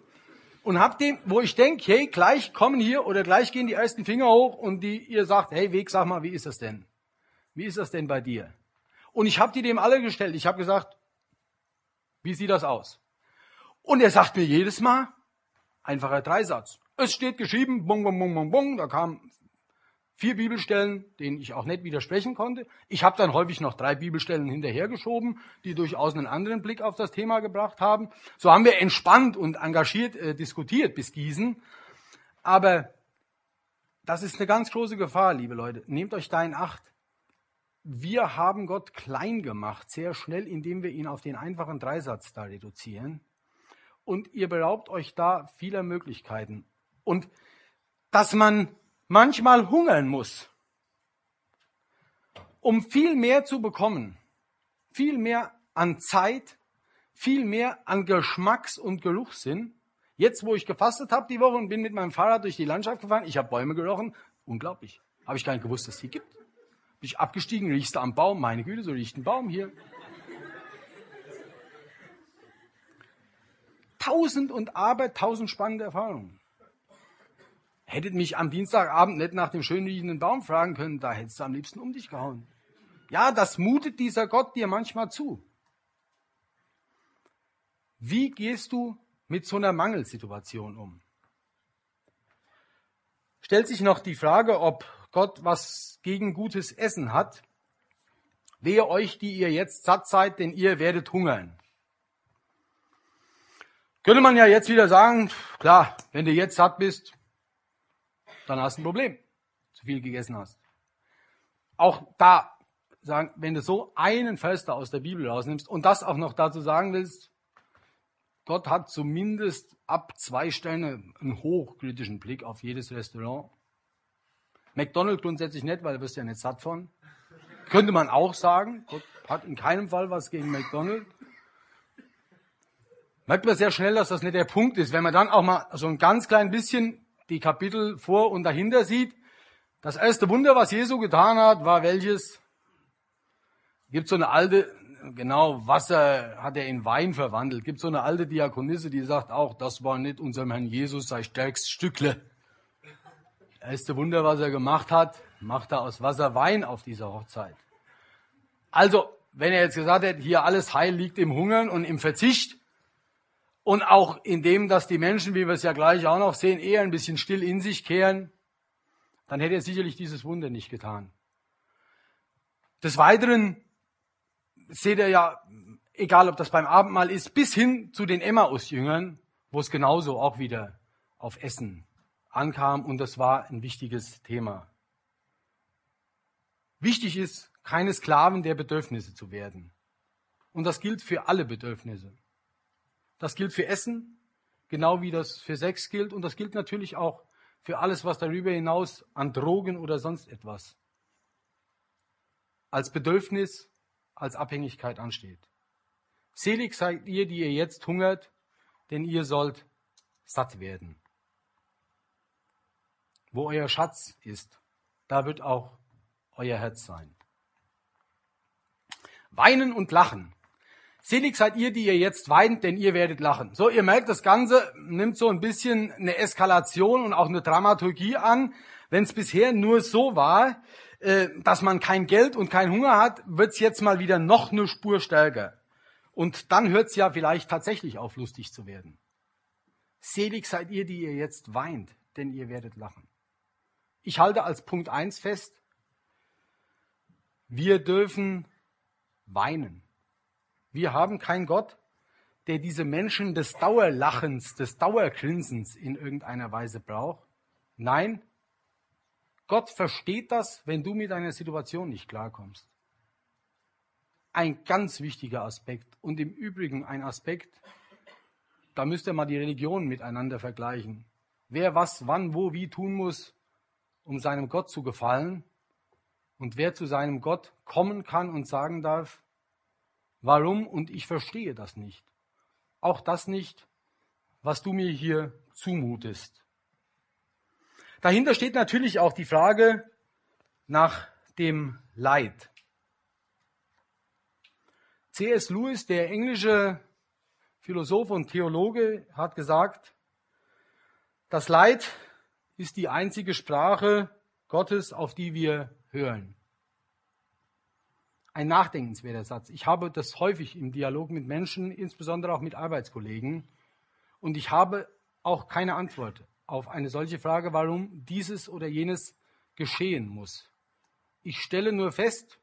und habe dem, wo ich denke, hey, gleich kommen hier oder gleich gehen die ersten Finger hoch und die ihr sagt, hey Weg, sag mal, wie ist das denn? Wie ist das denn bei dir? Und ich habe die dem alle gestellt. Ich habe gesagt, wie sieht das aus? Und er sagt mir jedes Mal, einfacher Dreisatz. Es steht geschrieben, bung, bung, bung, bung, bung. Da kamen vier Bibelstellen, denen ich auch nicht widersprechen konnte. Ich habe dann häufig noch drei Bibelstellen hinterhergeschoben, die durchaus einen anderen Blick auf das Thema gebracht haben. So haben wir entspannt und engagiert äh, diskutiert bis Gießen. Aber das ist eine ganz große Gefahr, liebe Leute. Nehmt euch da in Acht wir haben Gott klein gemacht, sehr schnell, indem wir ihn auf den einfachen Dreisatz da reduzieren. Und ihr beraubt euch da vieler Möglichkeiten. Und dass man manchmal hungern muss, um viel mehr zu bekommen, viel mehr an Zeit, viel mehr an Geschmacks- und Geruchssinn. Jetzt, wo ich gefastet habe die Woche und bin mit meinem Fahrrad durch die Landschaft gefahren, ich habe Bäume gerochen, unglaublich. Habe ich gar nicht gewusst, dass es die gibt. Bin ich abgestiegen, riechst am Baum, meine Güte, so riecht ein Baum hier. Tausend und aber tausend spannende Erfahrungen. Hättet mich am Dienstagabend nicht nach dem schön riechenden Baum fragen können, da hättest du am liebsten um dich gehauen. Ja, das mutet dieser Gott dir manchmal zu. Wie gehst du mit so einer Mangelsituation um? Stellt sich noch die Frage, ob Gott was gegen gutes Essen hat. Wehe euch, die ihr jetzt satt seid, denn ihr werdet hungern. Könnte man ja jetzt wieder sagen, klar, wenn du jetzt satt bist, dann hast du ein Problem, zu viel gegessen hast. Auch da sagen, wenn du so einen da aus der Bibel rausnimmst und das auch noch dazu sagen willst, Gott hat zumindest ab zwei Sterne einen hochkritischen Blick auf jedes Restaurant. McDonald's grundsätzlich nicht, weil du wirst ja nicht satt von. Könnte man auch sagen. Gott hat in keinem Fall was gegen McDonald's. Merkt man sehr schnell, dass das nicht der Punkt ist. Wenn man dann auch mal so ein ganz klein bisschen die Kapitel vor und dahinter sieht, das erste Wunder, was Jesu getan hat, war welches? Gibt so eine alte genau, Wasser hat er in Wein verwandelt. Gibt so eine alte Diakonisse, die sagt auch, das war nicht unserem Herrn Jesus sein stärkstes Stückle. Erste Wunder, was er gemacht hat, macht er aus Wasser Wein auf dieser Hochzeit. Also, wenn er jetzt gesagt hätte, hier alles Heil liegt im Hungern und im Verzicht und auch in dem, dass die Menschen, wie wir es ja gleich auch noch sehen, eher ein bisschen still in sich kehren, dann hätte er sicherlich dieses Wunder nicht getan. Des Weiteren seht ihr ja, egal ob das beim Abendmahl ist, bis hin zu den Emmaus-Jüngern, wo es genauso auch wieder auf Essen ankam und das war ein wichtiges Thema. Wichtig ist, keine Sklaven der Bedürfnisse zu werden. Und das gilt für alle Bedürfnisse. Das gilt für Essen, genau wie das für Sex gilt. Und das gilt natürlich auch für alles, was darüber hinaus an Drogen oder sonst etwas als Bedürfnis als Abhängigkeit ansteht. Selig seid ihr, die ihr jetzt hungert, denn ihr sollt satt werden. Wo euer Schatz ist, da wird auch euer Herz sein. Weinen und lachen. Selig seid ihr, die ihr jetzt weint, denn ihr werdet lachen. So, ihr merkt, das Ganze nimmt so ein bisschen eine Eskalation und auch eine Dramaturgie an. Wenn es bisher nur so war, äh, dass man kein Geld und kein Hunger hat, wird's jetzt mal wieder noch eine Spur stärker. Und dann hört's ja vielleicht tatsächlich auf, lustig zu werden. Selig seid ihr, die ihr jetzt weint, denn ihr werdet lachen. Ich halte als Punkt eins fest, wir dürfen weinen. Wir haben keinen Gott, der diese Menschen des Dauerlachens, des Dauergrinsens in irgendeiner Weise braucht. Nein, Gott versteht das, wenn du mit deiner Situation nicht klarkommst. Ein ganz wichtiger Aspekt und im Übrigen ein Aspekt, da müsst ihr mal die Religionen miteinander vergleichen. Wer was, wann, wo, wie tun muss, um seinem Gott zu gefallen und wer zu seinem Gott kommen kann und sagen darf, warum und ich verstehe das nicht. Auch das nicht, was du mir hier zumutest. Dahinter steht natürlich auch die Frage nach dem Leid. C.S. Lewis, der englische Philosoph und Theologe, hat gesagt, das Leid ist die einzige Sprache Gottes, auf die wir hören. Ein nachdenkenswerter Satz. Ich habe das häufig im Dialog mit Menschen, insbesondere auch mit Arbeitskollegen, und ich habe auch keine Antwort auf eine solche Frage, warum dieses oder jenes geschehen muss. Ich stelle nur fest,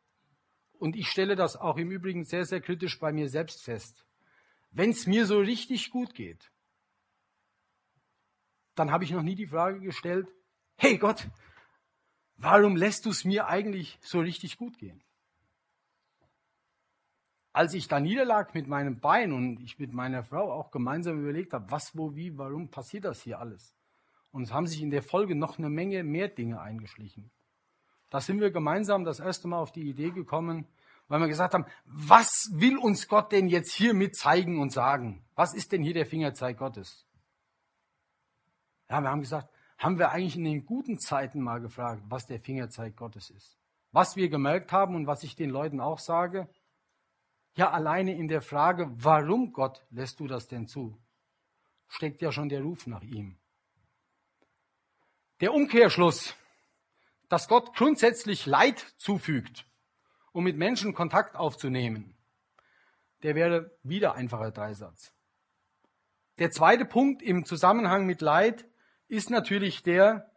und ich stelle das auch im Übrigen sehr, sehr kritisch bei mir selbst fest, wenn es mir so richtig gut geht, dann habe ich noch nie die Frage gestellt, hey Gott, warum lässt du es mir eigentlich so richtig gut gehen? Als ich da niederlag mit meinem Bein und ich mit meiner Frau auch gemeinsam überlegt habe, was, wo, wie, warum passiert das hier alles? Und es haben sich in der Folge noch eine Menge mehr Dinge eingeschlichen. Da sind wir gemeinsam das erste Mal auf die Idee gekommen, weil wir gesagt haben, was will uns Gott denn jetzt hiermit zeigen und sagen? Was ist denn hier der Fingerzeig Gottes? Ja, wir haben gesagt, haben wir eigentlich in den guten Zeiten mal gefragt, was der Fingerzeig Gottes ist? Was wir gemerkt haben und was ich den Leuten auch sage? Ja, alleine in der Frage, warum Gott lässt du das denn zu, steckt ja schon der Ruf nach ihm. Der Umkehrschluss, dass Gott grundsätzlich Leid zufügt, um mit Menschen Kontakt aufzunehmen, der wäre wieder einfacher Dreisatz. Der zweite Punkt im Zusammenhang mit Leid ist natürlich der,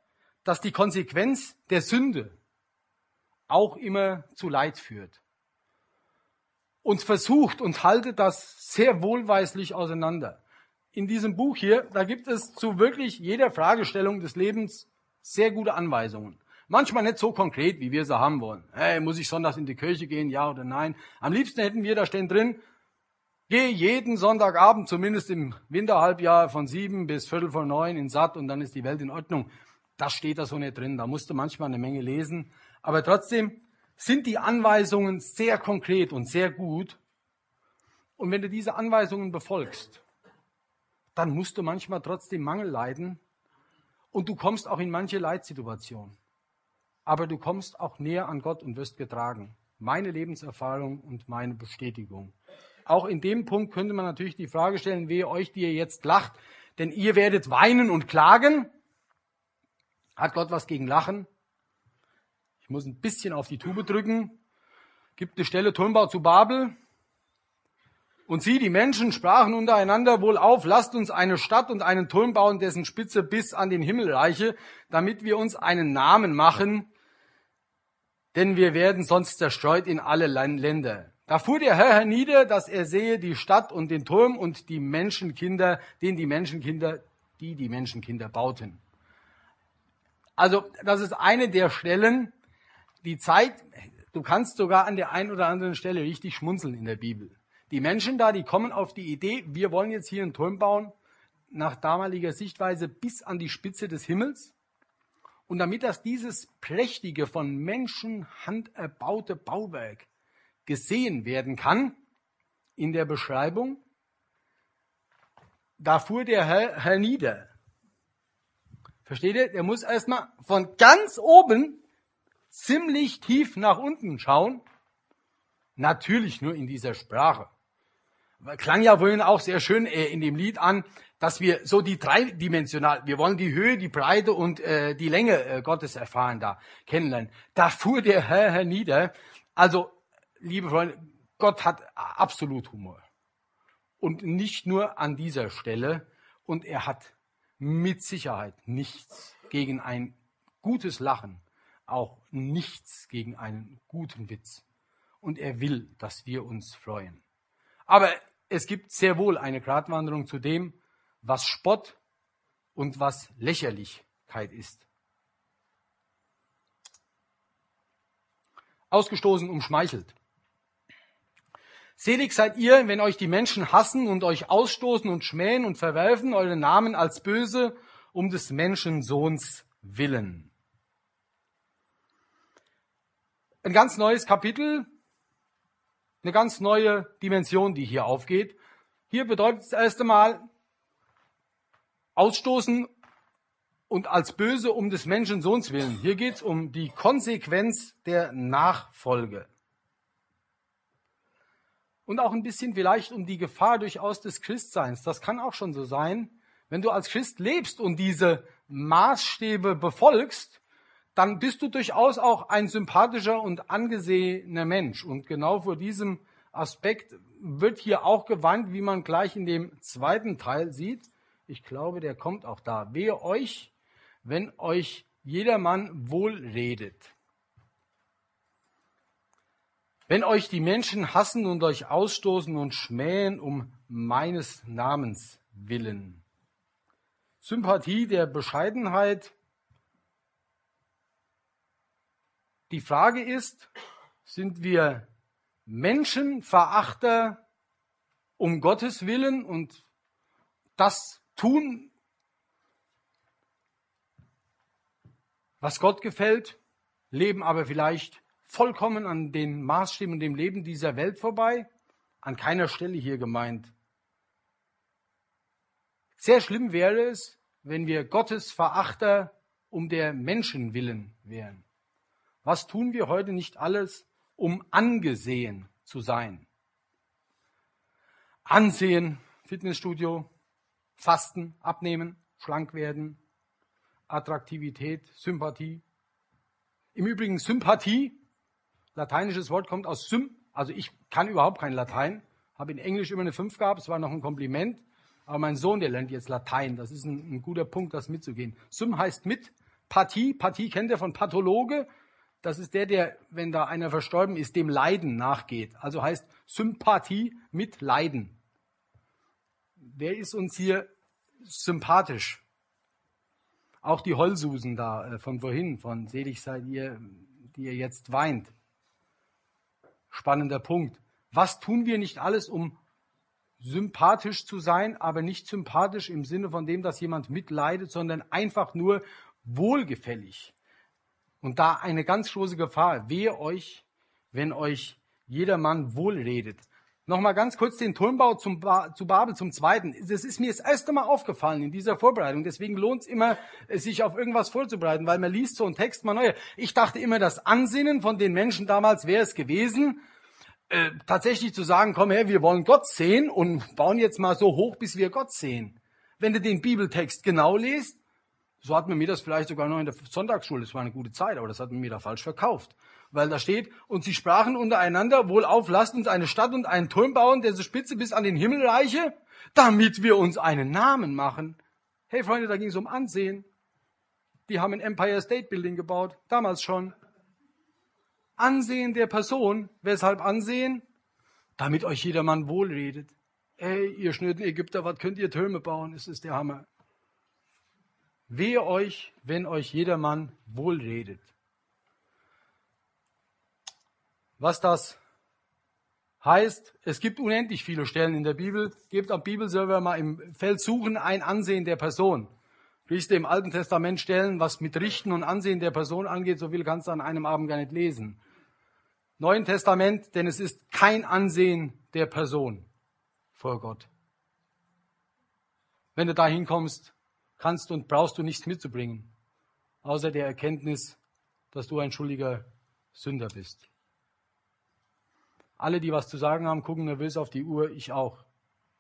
dass die Konsequenz der Sünde auch immer zu Leid führt. Und versucht und haltet das sehr wohlweislich auseinander. In diesem Buch hier, da gibt es zu wirklich jeder Fragestellung des Lebens sehr gute Anweisungen. Manchmal nicht so konkret, wie wir sie haben wollen. Hey, muss ich sonntags in die Kirche gehen, ja oder nein? Am liebsten hätten wir da stehen drin, geh jeden Sonntagabend, zumindest im Winterhalbjahr, von sieben bis viertel vor neun in Satt und dann ist die Welt in Ordnung. Das steht da so nicht drin. Da musst du manchmal eine Menge lesen. Aber trotzdem sind die Anweisungen sehr konkret und sehr gut. Und wenn du diese Anweisungen befolgst, dann musst du manchmal trotzdem Mangel leiden und du kommst auch in manche Leitsituationen aber du kommst auch näher an Gott und wirst getragen. Meine Lebenserfahrung und meine Bestätigung. Auch in dem Punkt könnte man natürlich die Frage stellen, wehe euch, die ihr jetzt lacht, denn ihr werdet weinen und klagen. Hat Gott was gegen Lachen? Ich muss ein bisschen auf die Tube drücken. Gibt eine Stelle Turmbau zu Babel. Und sie, die Menschen, sprachen untereinander wohl auf, lasst uns eine Stadt und einen Turm bauen, dessen Spitze bis an den Himmel reiche, damit wir uns einen Namen machen, denn wir werden sonst zerstreut in alle Länder. Da fuhr der Herr hernieder, dass er sehe die Stadt und den Turm und die Menschenkinder, den die Menschenkinder, die die Menschenkinder bauten. Also, das ist eine der Stellen, die zeigt, du kannst sogar an der einen oder anderen Stelle richtig schmunzeln in der Bibel. Die Menschen da, die kommen auf die Idee, wir wollen jetzt hier einen Turm bauen, nach damaliger Sichtweise bis an die Spitze des Himmels. Und damit das dieses prächtige, von Menschenhand erbaute Bauwerk gesehen werden kann, in der Beschreibung, da fuhr der Herr hernieder. Versteht ihr? Der muss erstmal von ganz oben ziemlich tief nach unten schauen. Natürlich nur in dieser Sprache klang ja vorhin auch sehr schön äh, in dem Lied an, dass wir so die dreidimensional, wir wollen die Höhe, die Breite und äh, die Länge äh, Gottes erfahren da, kennenlernen. Da fuhr der Herr hernieder. Also, liebe Freunde, Gott hat absolut Humor. Und nicht nur an dieser Stelle. Und er hat mit Sicherheit nichts gegen ein gutes Lachen, auch nichts gegen einen guten Witz. Und er will, dass wir uns freuen. Aber es gibt sehr wohl eine Gratwanderung zu dem, was Spott und was Lächerlichkeit ist. Ausgestoßen umschmeichelt. Selig seid ihr, wenn euch die Menschen hassen und euch ausstoßen und schmähen und verwerfen eure Namen als böse um des Menschensohns willen. Ein ganz neues Kapitel eine ganz neue Dimension, die hier aufgeht. Hier bedeutet es erst einmal ausstoßen und als böse um des Menschensohns willen. Hier geht es um die Konsequenz der Nachfolge. Und auch ein bisschen vielleicht um die Gefahr durchaus des Christseins. Das kann auch schon so sein. Wenn du als Christ lebst und diese Maßstäbe befolgst, dann bist du durchaus auch ein sympathischer und angesehener Mensch. Und genau vor diesem Aspekt wird hier auch gewandt, wie man gleich in dem zweiten Teil sieht. Ich glaube, der kommt auch da. Wehe euch, wenn euch jedermann wohl redet. Wenn euch die Menschen hassen und euch ausstoßen und schmähen um meines Namens willen. Sympathie der Bescheidenheit Die Frage ist, sind wir Menschenverachter um Gottes Willen und das tun, was Gott gefällt, leben aber vielleicht vollkommen an den Maßstäben und dem Leben dieser Welt vorbei? An keiner Stelle hier gemeint. Sehr schlimm wäre es, wenn wir Gottes Verachter um der Menschen willen wären. Was tun wir heute nicht alles, um angesehen zu sein? Ansehen, Fitnessstudio, Fasten, Abnehmen, schlank werden, Attraktivität, Sympathie. Im Übrigen Sympathie, lateinisches Wort kommt aus Sym, also ich kann überhaupt kein Latein, habe in Englisch immer eine 5 gehabt, es war noch ein Kompliment, aber mein Sohn, der lernt jetzt Latein, das ist ein, ein guter Punkt, das mitzugehen. Sym heißt mit, Pathie, Pathie kennt ihr von Pathologe, das ist der, der, wenn da einer verstorben ist, dem Leiden nachgeht. Also heißt Sympathie mit Leiden. Wer ist uns hier sympathisch? Auch die Heulsusen da äh, von vorhin, von selig seid ihr, die ihr jetzt weint. Spannender Punkt. Was tun wir nicht alles, um sympathisch zu sein, aber nicht sympathisch im Sinne von dem, dass jemand mitleidet, sondern einfach nur wohlgefällig. Und da eine ganz große Gefahr. Wehe euch, wenn euch jedermann wohlredet. Nochmal ganz kurz den Turmbau zum ba zu Babel zum Zweiten. Das ist mir das erste Mal aufgefallen in dieser Vorbereitung. Deswegen lohnt es immer, sich auf irgendwas vorzubereiten, weil man liest so einen Text mal neu. Ich dachte immer, das Ansinnen von den Menschen damals wäre es gewesen, äh, tatsächlich zu sagen, komm her, wir wollen Gott sehen und bauen jetzt mal so hoch, bis wir Gott sehen. Wenn du den Bibeltext genau liest, so hat man mir das vielleicht sogar noch in der Sonntagsschule, das war eine gute Zeit, aber das hat man mir da falsch verkauft. Weil da steht, und sie sprachen untereinander, wohl auf, lasst uns eine Stadt und einen Turm bauen, der so spitze bis an den Himmel reiche, damit wir uns einen Namen machen. Hey Freunde, da ging es um Ansehen. Die haben ein Empire State Building gebaut, damals schon. Ansehen der Person. Weshalb Ansehen? Damit euch jedermann wohlredet. Ey, ihr schnöden Ägypter, was könnt ihr Türme bauen? Es ist der Hammer. Wehe euch, wenn euch jedermann wohlredet. Was das heißt, es gibt unendlich viele Stellen in der Bibel. Gebt am Bibelserver mal im Feld Suchen ein Ansehen der Person. Liest im Alten Testament Stellen, was mit Richten und Ansehen der Person angeht, so viel kannst du an einem Abend gar nicht lesen. Neuen Testament, denn es ist kein Ansehen der Person vor Gott. Wenn du da hinkommst, kannst und brauchst du nichts mitzubringen, außer der Erkenntnis, dass du ein schuldiger Sünder bist. Alle, die was zu sagen haben, gucken nervös auf die Uhr, ich auch.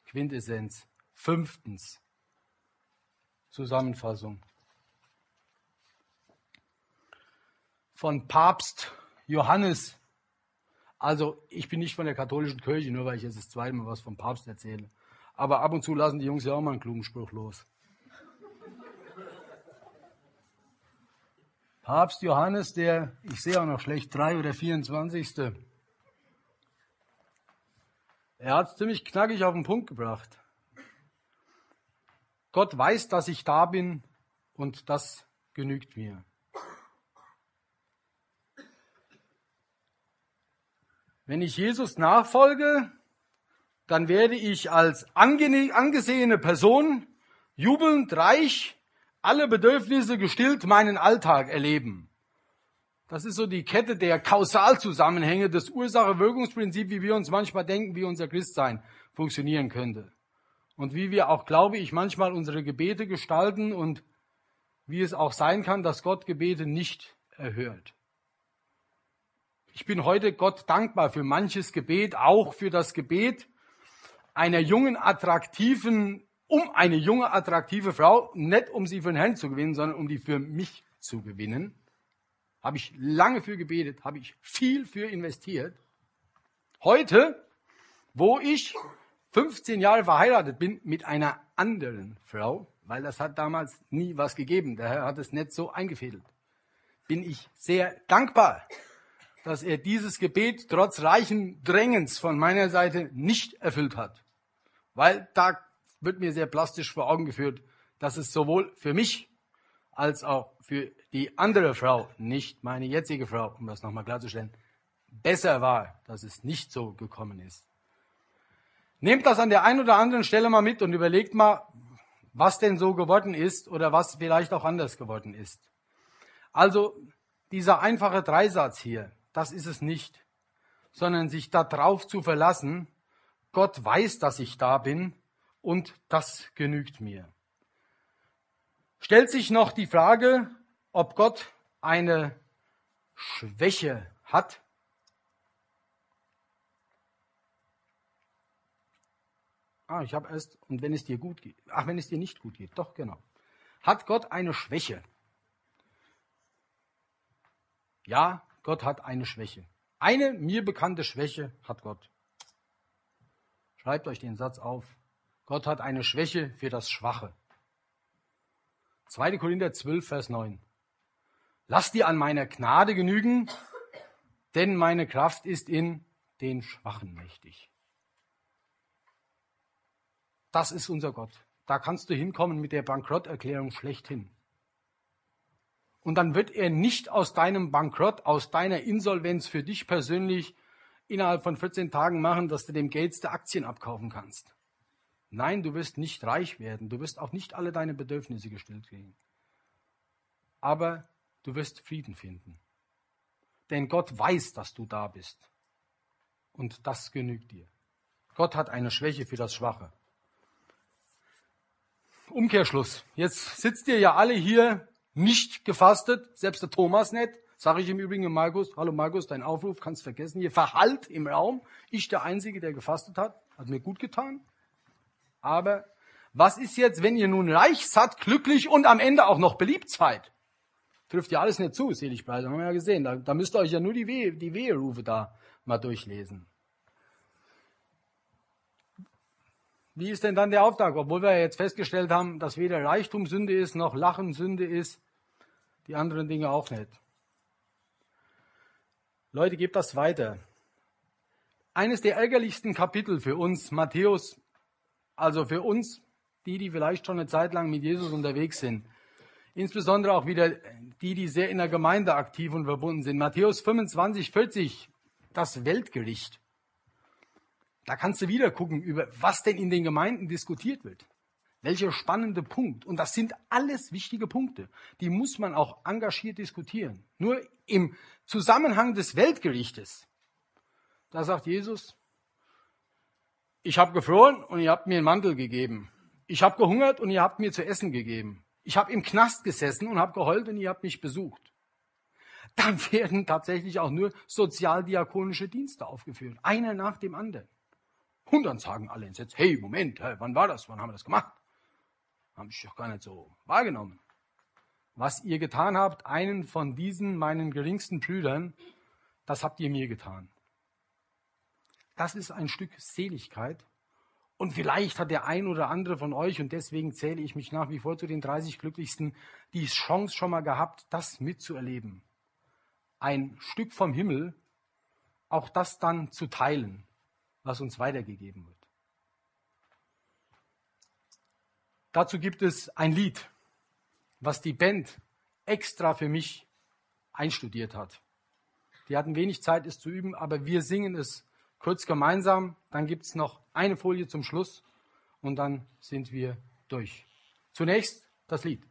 Quintessenz. Fünftens. Zusammenfassung. Von Papst Johannes. Also, ich bin nicht von der katholischen Kirche, nur weil ich jetzt das zweite Mal was vom Papst erzähle. Aber ab und zu lassen die Jungs ja auch mal einen klugen Spruch los. Papst Johannes, der, ich sehe auch noch schlecht, drei oder 24. Er hat es ziemlich knackig auf den Punkt gebracht. Gott weiß, dass ich da bin und das genügt mir. Wenn ich Jesus nachfolge, dann werde ich als angesehene Person jubelnd, reich, alle Bedürfnisse gestillt meinen Alltag erleben. Das ist so die Kette der Kausalzusammenhänge, des Ursache-Wirkungsprinzip, wie wir uns manchmal denken, wie unser Christsein funktionieren könnte. Und wie wir auch, glaube ich, manchmal unsere Gebete gestalten und wie es auch sein kann, dass Gott Gebete nicht erhört. Ich bin heute Gott dankbar für manches Gebet, auch für das Gebet einer jungen, attraktiven, um eine junge, attraktive Frau, nicht um sie für den Herrn zu gewinnen, sondern um die für mich zu gewinnen. Habe ich lange für gebetet, habe ich viel für investiert. Heute, wo ich 15 Jahre verheiratet bin mit einer anderen Frau, weil das hat damals nie was gegeben, der Herr hat es nicht so eingefädelt, bin ich sehr dankbar, dass er dieses Gebet trotz reichen Drängens von meiner Seite nicht erfüllt hat. Weil da wird mir sehr plastisch vor Augen geführt, dass es sowohl für mich als auch für die andere Frau, nicht meine jetzige Frau, um das nochmal klarzustellen, besser war, dass es nicht so gekommen ist. Nehmt das an der einen oder anderen Stelle mal mit und überlegt mal, was denn so geworden ist oder was vielleicht auch anders geworden ist. Also dieser einfache Dreisatz hier. das ist es nicht, sondern sich darauf zu verlassen, Gott weiß, dass ich da bin und das genügt mir. Stellt sich noch die Frage, ob Gott eine Schwäche hat? Ah, ich habe erst, und wenn es dir gut geht, ach, wenn es dir nicht gut geht, doch, genau. Hat Gott eine Schwäche? Ja, Gott hat eine Schwäche. Eine mir bekannte Schwäche hat Gott. Schreibt euch den Satz auf. Gott hat eine Schwäche für das Schwache. 2. Korinther 12, Vers 9. Lass dir an meiner Gnade genügen, denn meine Kraft ist in den Schwachen mächtig. Das ist unser Gott. Da kannst du hinkommen mit der Bankrotterklärung schlechthin. Und dann wird er nicht aus deinem Bankrott, aus deiner Insolvenz für dich persönlich innerhalb von 14 Tagen machen, dass du dem der Aktien abkaufen kannst. Nein, du wirst nicht reich werden. Du wirst auch nicht alle deine Bedürfnisse gestillt kriegen. Aber du wirst Frieden finden. Denn Gott weiß, dass du da bist. Und das genügt dir. Gott hat eine Schwäche für das Schwache. Umkehrschluss. Jetzt sitzt ihr ja alle hier nicht gefastet, selbst der Thomas nicht. Sage ich im Übrigen Markus, hallo Markus, dein Aufruf kannst vergessen. Hier verhallt im Raum. Ich der Einzige, der gefastet hat. Hat mir gut getan. Aber was ist jetzt, wenn ihr nun reich satt, glücklich und am Ende auch noch beliebt seid? Trifft ja alles nicht zu, selig bleiben, haben wir ja gesehen. Da, da müsst ihr euch ja nur die, Wehe, die Weherufe da mal durchlesen. Wie ist denn dann der Auftrag? Obwohl wir jetzt festgestellt haben, dass weder Reichtum Sünde ist, noch Lachen Sünde ist, die anderen Dinge auch nicht. Leute, gebt das weiter. Eines der ärgerlichsten Kapitel für uns, Matthäus, also für uns, die, die vielleicht schon eine Zeit lang mit Jesus unterwegs sind, insbesondere auch wieder die, die sehr in der Gemeinde aktiv und verbunden sind. Matthäus 25, 40, das Weltgericht. Da kannst du wieder gucken, über was denn in den Gemeinden diskutiert wird. Welcher spannende Punkt. Und das sind alles wichtige Punkte. Die muss man auch engagiert diskutieren. Nur im Zusammenhang des Weltgerichtes. Da sagt Jesus, ich habe gefroren und ihr habt mir einen Mantel gegeben. Ich habe gehungert und ihr habt mir zu essen gegeben. Ich habe im Knast gesessen und habe geheult und ihr habt mich besucht. Dann [laughs] werden tatsächlich auch nur sozialdiakonische Dienste aufgeführt. Einer nach dem anderen. Und dann sagen alle entsetzt, hey, Moment, hey, wann war das? Wann haben wir das gemacht? Haben ich doch gar nicht so wahrgenommen. Was ihr getan habt, einen von diesen meinen geringsten Brüdern, das habt ihr mir getan. Das ist ein Stück Seligkeit. Und vielleicht hat der ein oder andere von euch, und deswegen zähle ich mich nach wie vor zu den 30 Glücklichsten, die Chance schon mal gehabt, das mitzuerleben. Ein Stück vom Himmel, auch das dann zu teilen was uns weitergegeben wird. Dazu gibt es ein Lied, was die Band extra für mich einstudiert hat. Die hatten wenig Zeit, es zu üben, aber wir singen es kurz gemeinsam. Dann gibt es noch eine Folie zum Schluss und dann sind wir durch. Zunächst das Lied.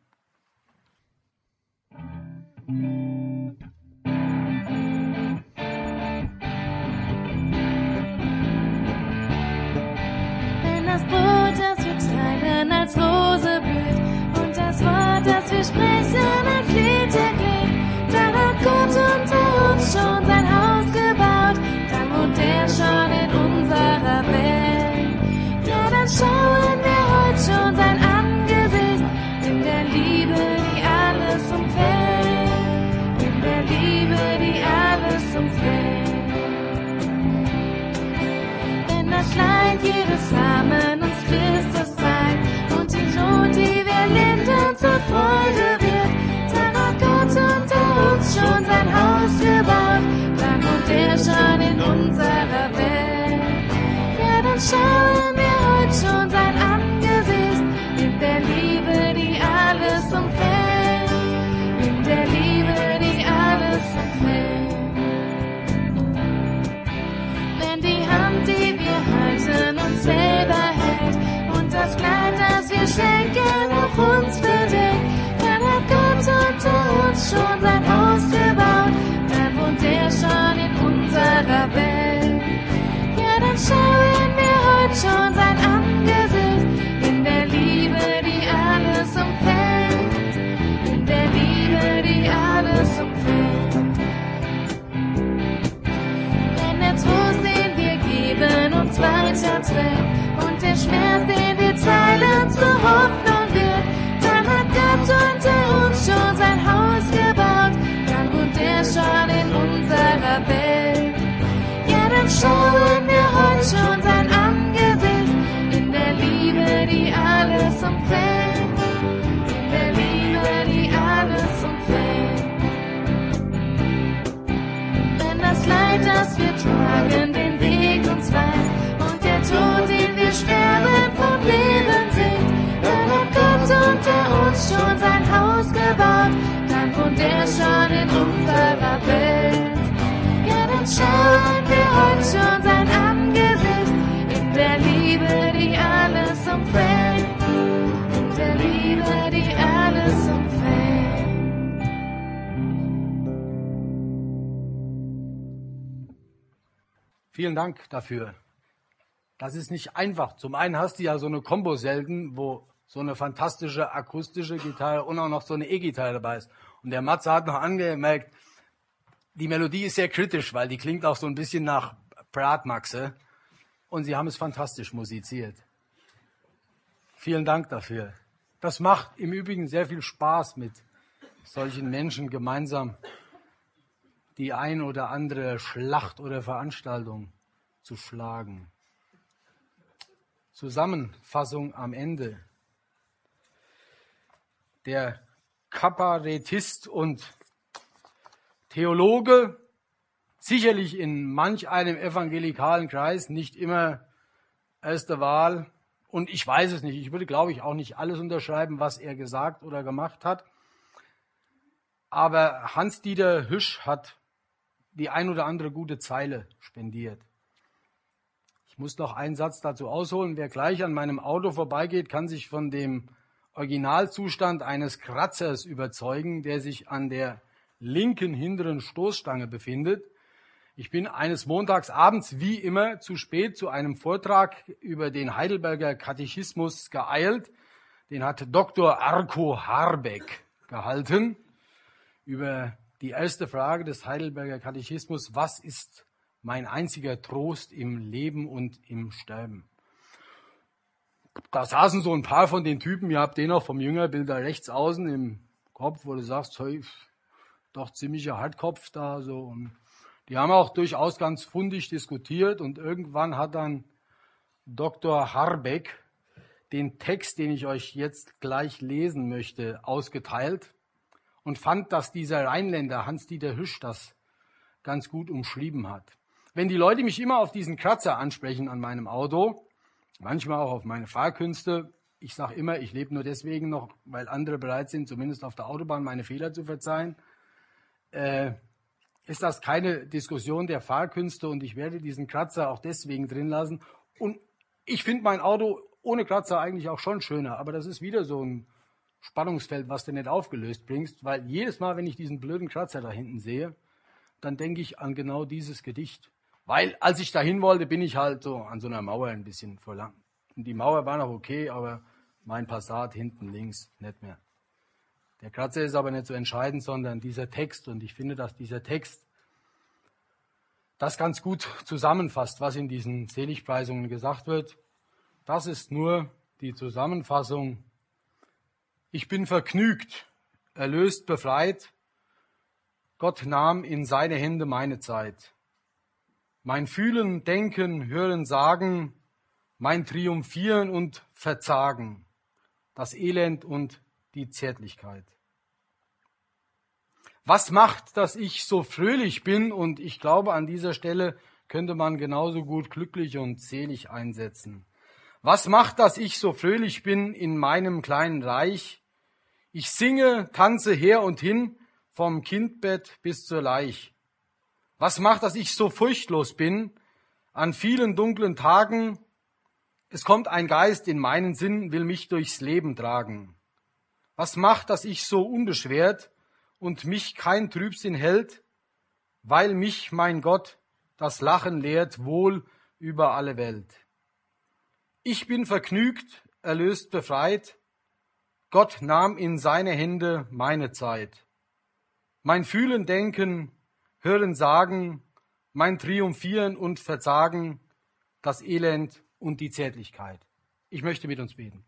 das Brot, das wir teilen, als Rose blüht. Und das Wort, das wir sprechen, als unserer Welt. Ja, dann schauen wir heute schon sein Angesicht. In der Liebe, die alles umfällt. In der Liebe, die alles umfällt. Wenn das Leid jedes Samen zur Freude wird. Dann hat Gott unter uns schon sein Haus gebaut, dann wohnt er schon in Welt. Ja, trägt und der Schmerz, den wir teilen, zur Hoffnung wird. Dann hat Gott unter uns schon sein Haus gebaut, dann wohnt er schon in unserer Welt. Ja, dann schauen schauen wir heute schon sein Angesicht in der Liebe, die alles umfängt, in der Liebe, die alles umfängt. Vielen Dank dafür. Das ist nicht einfach. Zum einen hast du ja so eine Combo selten, wo so eine fantastische akustische Gitarre und auch noch so eine E-Gitarre dabei ist. Und der Matze hat noch angemerkt, die Melodie ist sehr kritisch, weil die klingt auch so ein bisschen nach Bratmaxe. Und sie haben es fantastisch musiziert. Vielen Dank dafür. Das macht im Übrigen sehr viel Spaß mit solchen Menschen gemeinsam die ein oder andere Schlacht oder Veranstaltung zu schlagen. Zusammenfassung am Ende. Der Kabarettist und Theologe, sicherlich in manch einem evangelikalen Kreis nicht immer erste Wahl. Und ich weiß es nicht. Ich würde, glaube ich, auch nicht alles unterschreiben, was er gesagt oder gemacht hat. Aber Hans-Dieter Hüsch hat die ein oder andere gute Zeile spendiert. Ich muss noch einen Satz dazu ausholen. Wer gleich an meinem Auto vorbeigeht, kann sich von dem Originalzustand eines Kratzers überzeugen, der sich an der linken hinteren Stoßstange befindet. Ich bin eines Montags abends wie immer zu spät zu einem Vortrag über den Heidelberger Katechismus geeilt. Den hat Dr. Arko Harbeck gehalten über die erste Frage des Heidelberger Katechismus, was ist mein einziger Trost im Leben und im Sterben? Da saßen so ein paar von den Typen, ihr habt den auch vom Jüngerbild da rechts außen im Kopf, wo du sagst, hey, doch ziemlicher Hartkopf da so. Und die haben auch durchaus ganz fundig diskutiert und irgendwann hat dann Dr. Harbeck den Text, den ich euch jetzt gleich lesen möchte, ausgeteilt und fand, dass dieser Rheinländer Hans-Dieter Hüsch das ganz gut umschrieben hat. Wenn die Leute mich immer auf diesen Kratzer ansprechen an meinem Auto, manchmal auch auf meine Fahrkünste, ich sage immer, ich lebe nur deswegen noch, weil andere bereit sind, zumindest auf der Autobahn meine Fehler zu verzeihen, äh, ist das keine Diskussion der Fahrkünste und ich werde diesen Kratzer auch deswegen drin lassen. Und ich finde mein Auto ohne Kratzer eigentlich auch schon schöner, aber das ist wieder so ein Spannungsfeld, was du nicht aufgelöst bringst, weil jedes Mal, wenn ich diesen blöden Kratzer da hinten sehe, dann denke ich an genau dieses Gedicht. Weil als ich dahin wollte, bin ich halt so an so einer Mauer ein bisschen verlangt. Und die Mauer war noch okay, aber mein Passat hinten links nicht mehr. Der Kratzer ist aber nicht so entscheidend, sondern dieser Text. Und ich finde, dass dieser Text das ganz gut zusammenfasst, was in diesen Seligpreisungen gesagt wird. Das ist nur die Zusammenfassung ich bin vergnügt, erlöst, befreit. Gott nahm in seine Hände meine Zeit. Mein Fühlen, Denken, Hören, Sagen, mein Triumphieren und Verzagen, das Elend und die Zärtlichkeit. Was macht, dass ich so fröhlich bin? Und ich glaube, an dieser Stelle könnte man genauso gut glücklich und selig einsetzen. Was macht, dass ich so fröhlich bin in meinem kleinen Reich? Ich singe, tanze her und hin, vom Kindbett bis zur Leich. Was macht, dass ich so furchtlos bin an vielen dunklen Tagen? Es kommt ein Geist in meinen Sinn, will mich durchs Leben tragen. Was macht, dass ich so unbeschwert und mich kein Trübsinn hält? Weil mich, mein Gott, das Lachen lehrt wohl über alle Welt. Ich bin vergnügt, erlöst, befreit. Gott nahm in seine Hände meine Zeit. Mein Fühlen, Denken, Hören, Sagen, mein Triumphieren und Verzagen, das Elend und die Zärtlichkeit. Ich möchte mit uns beten.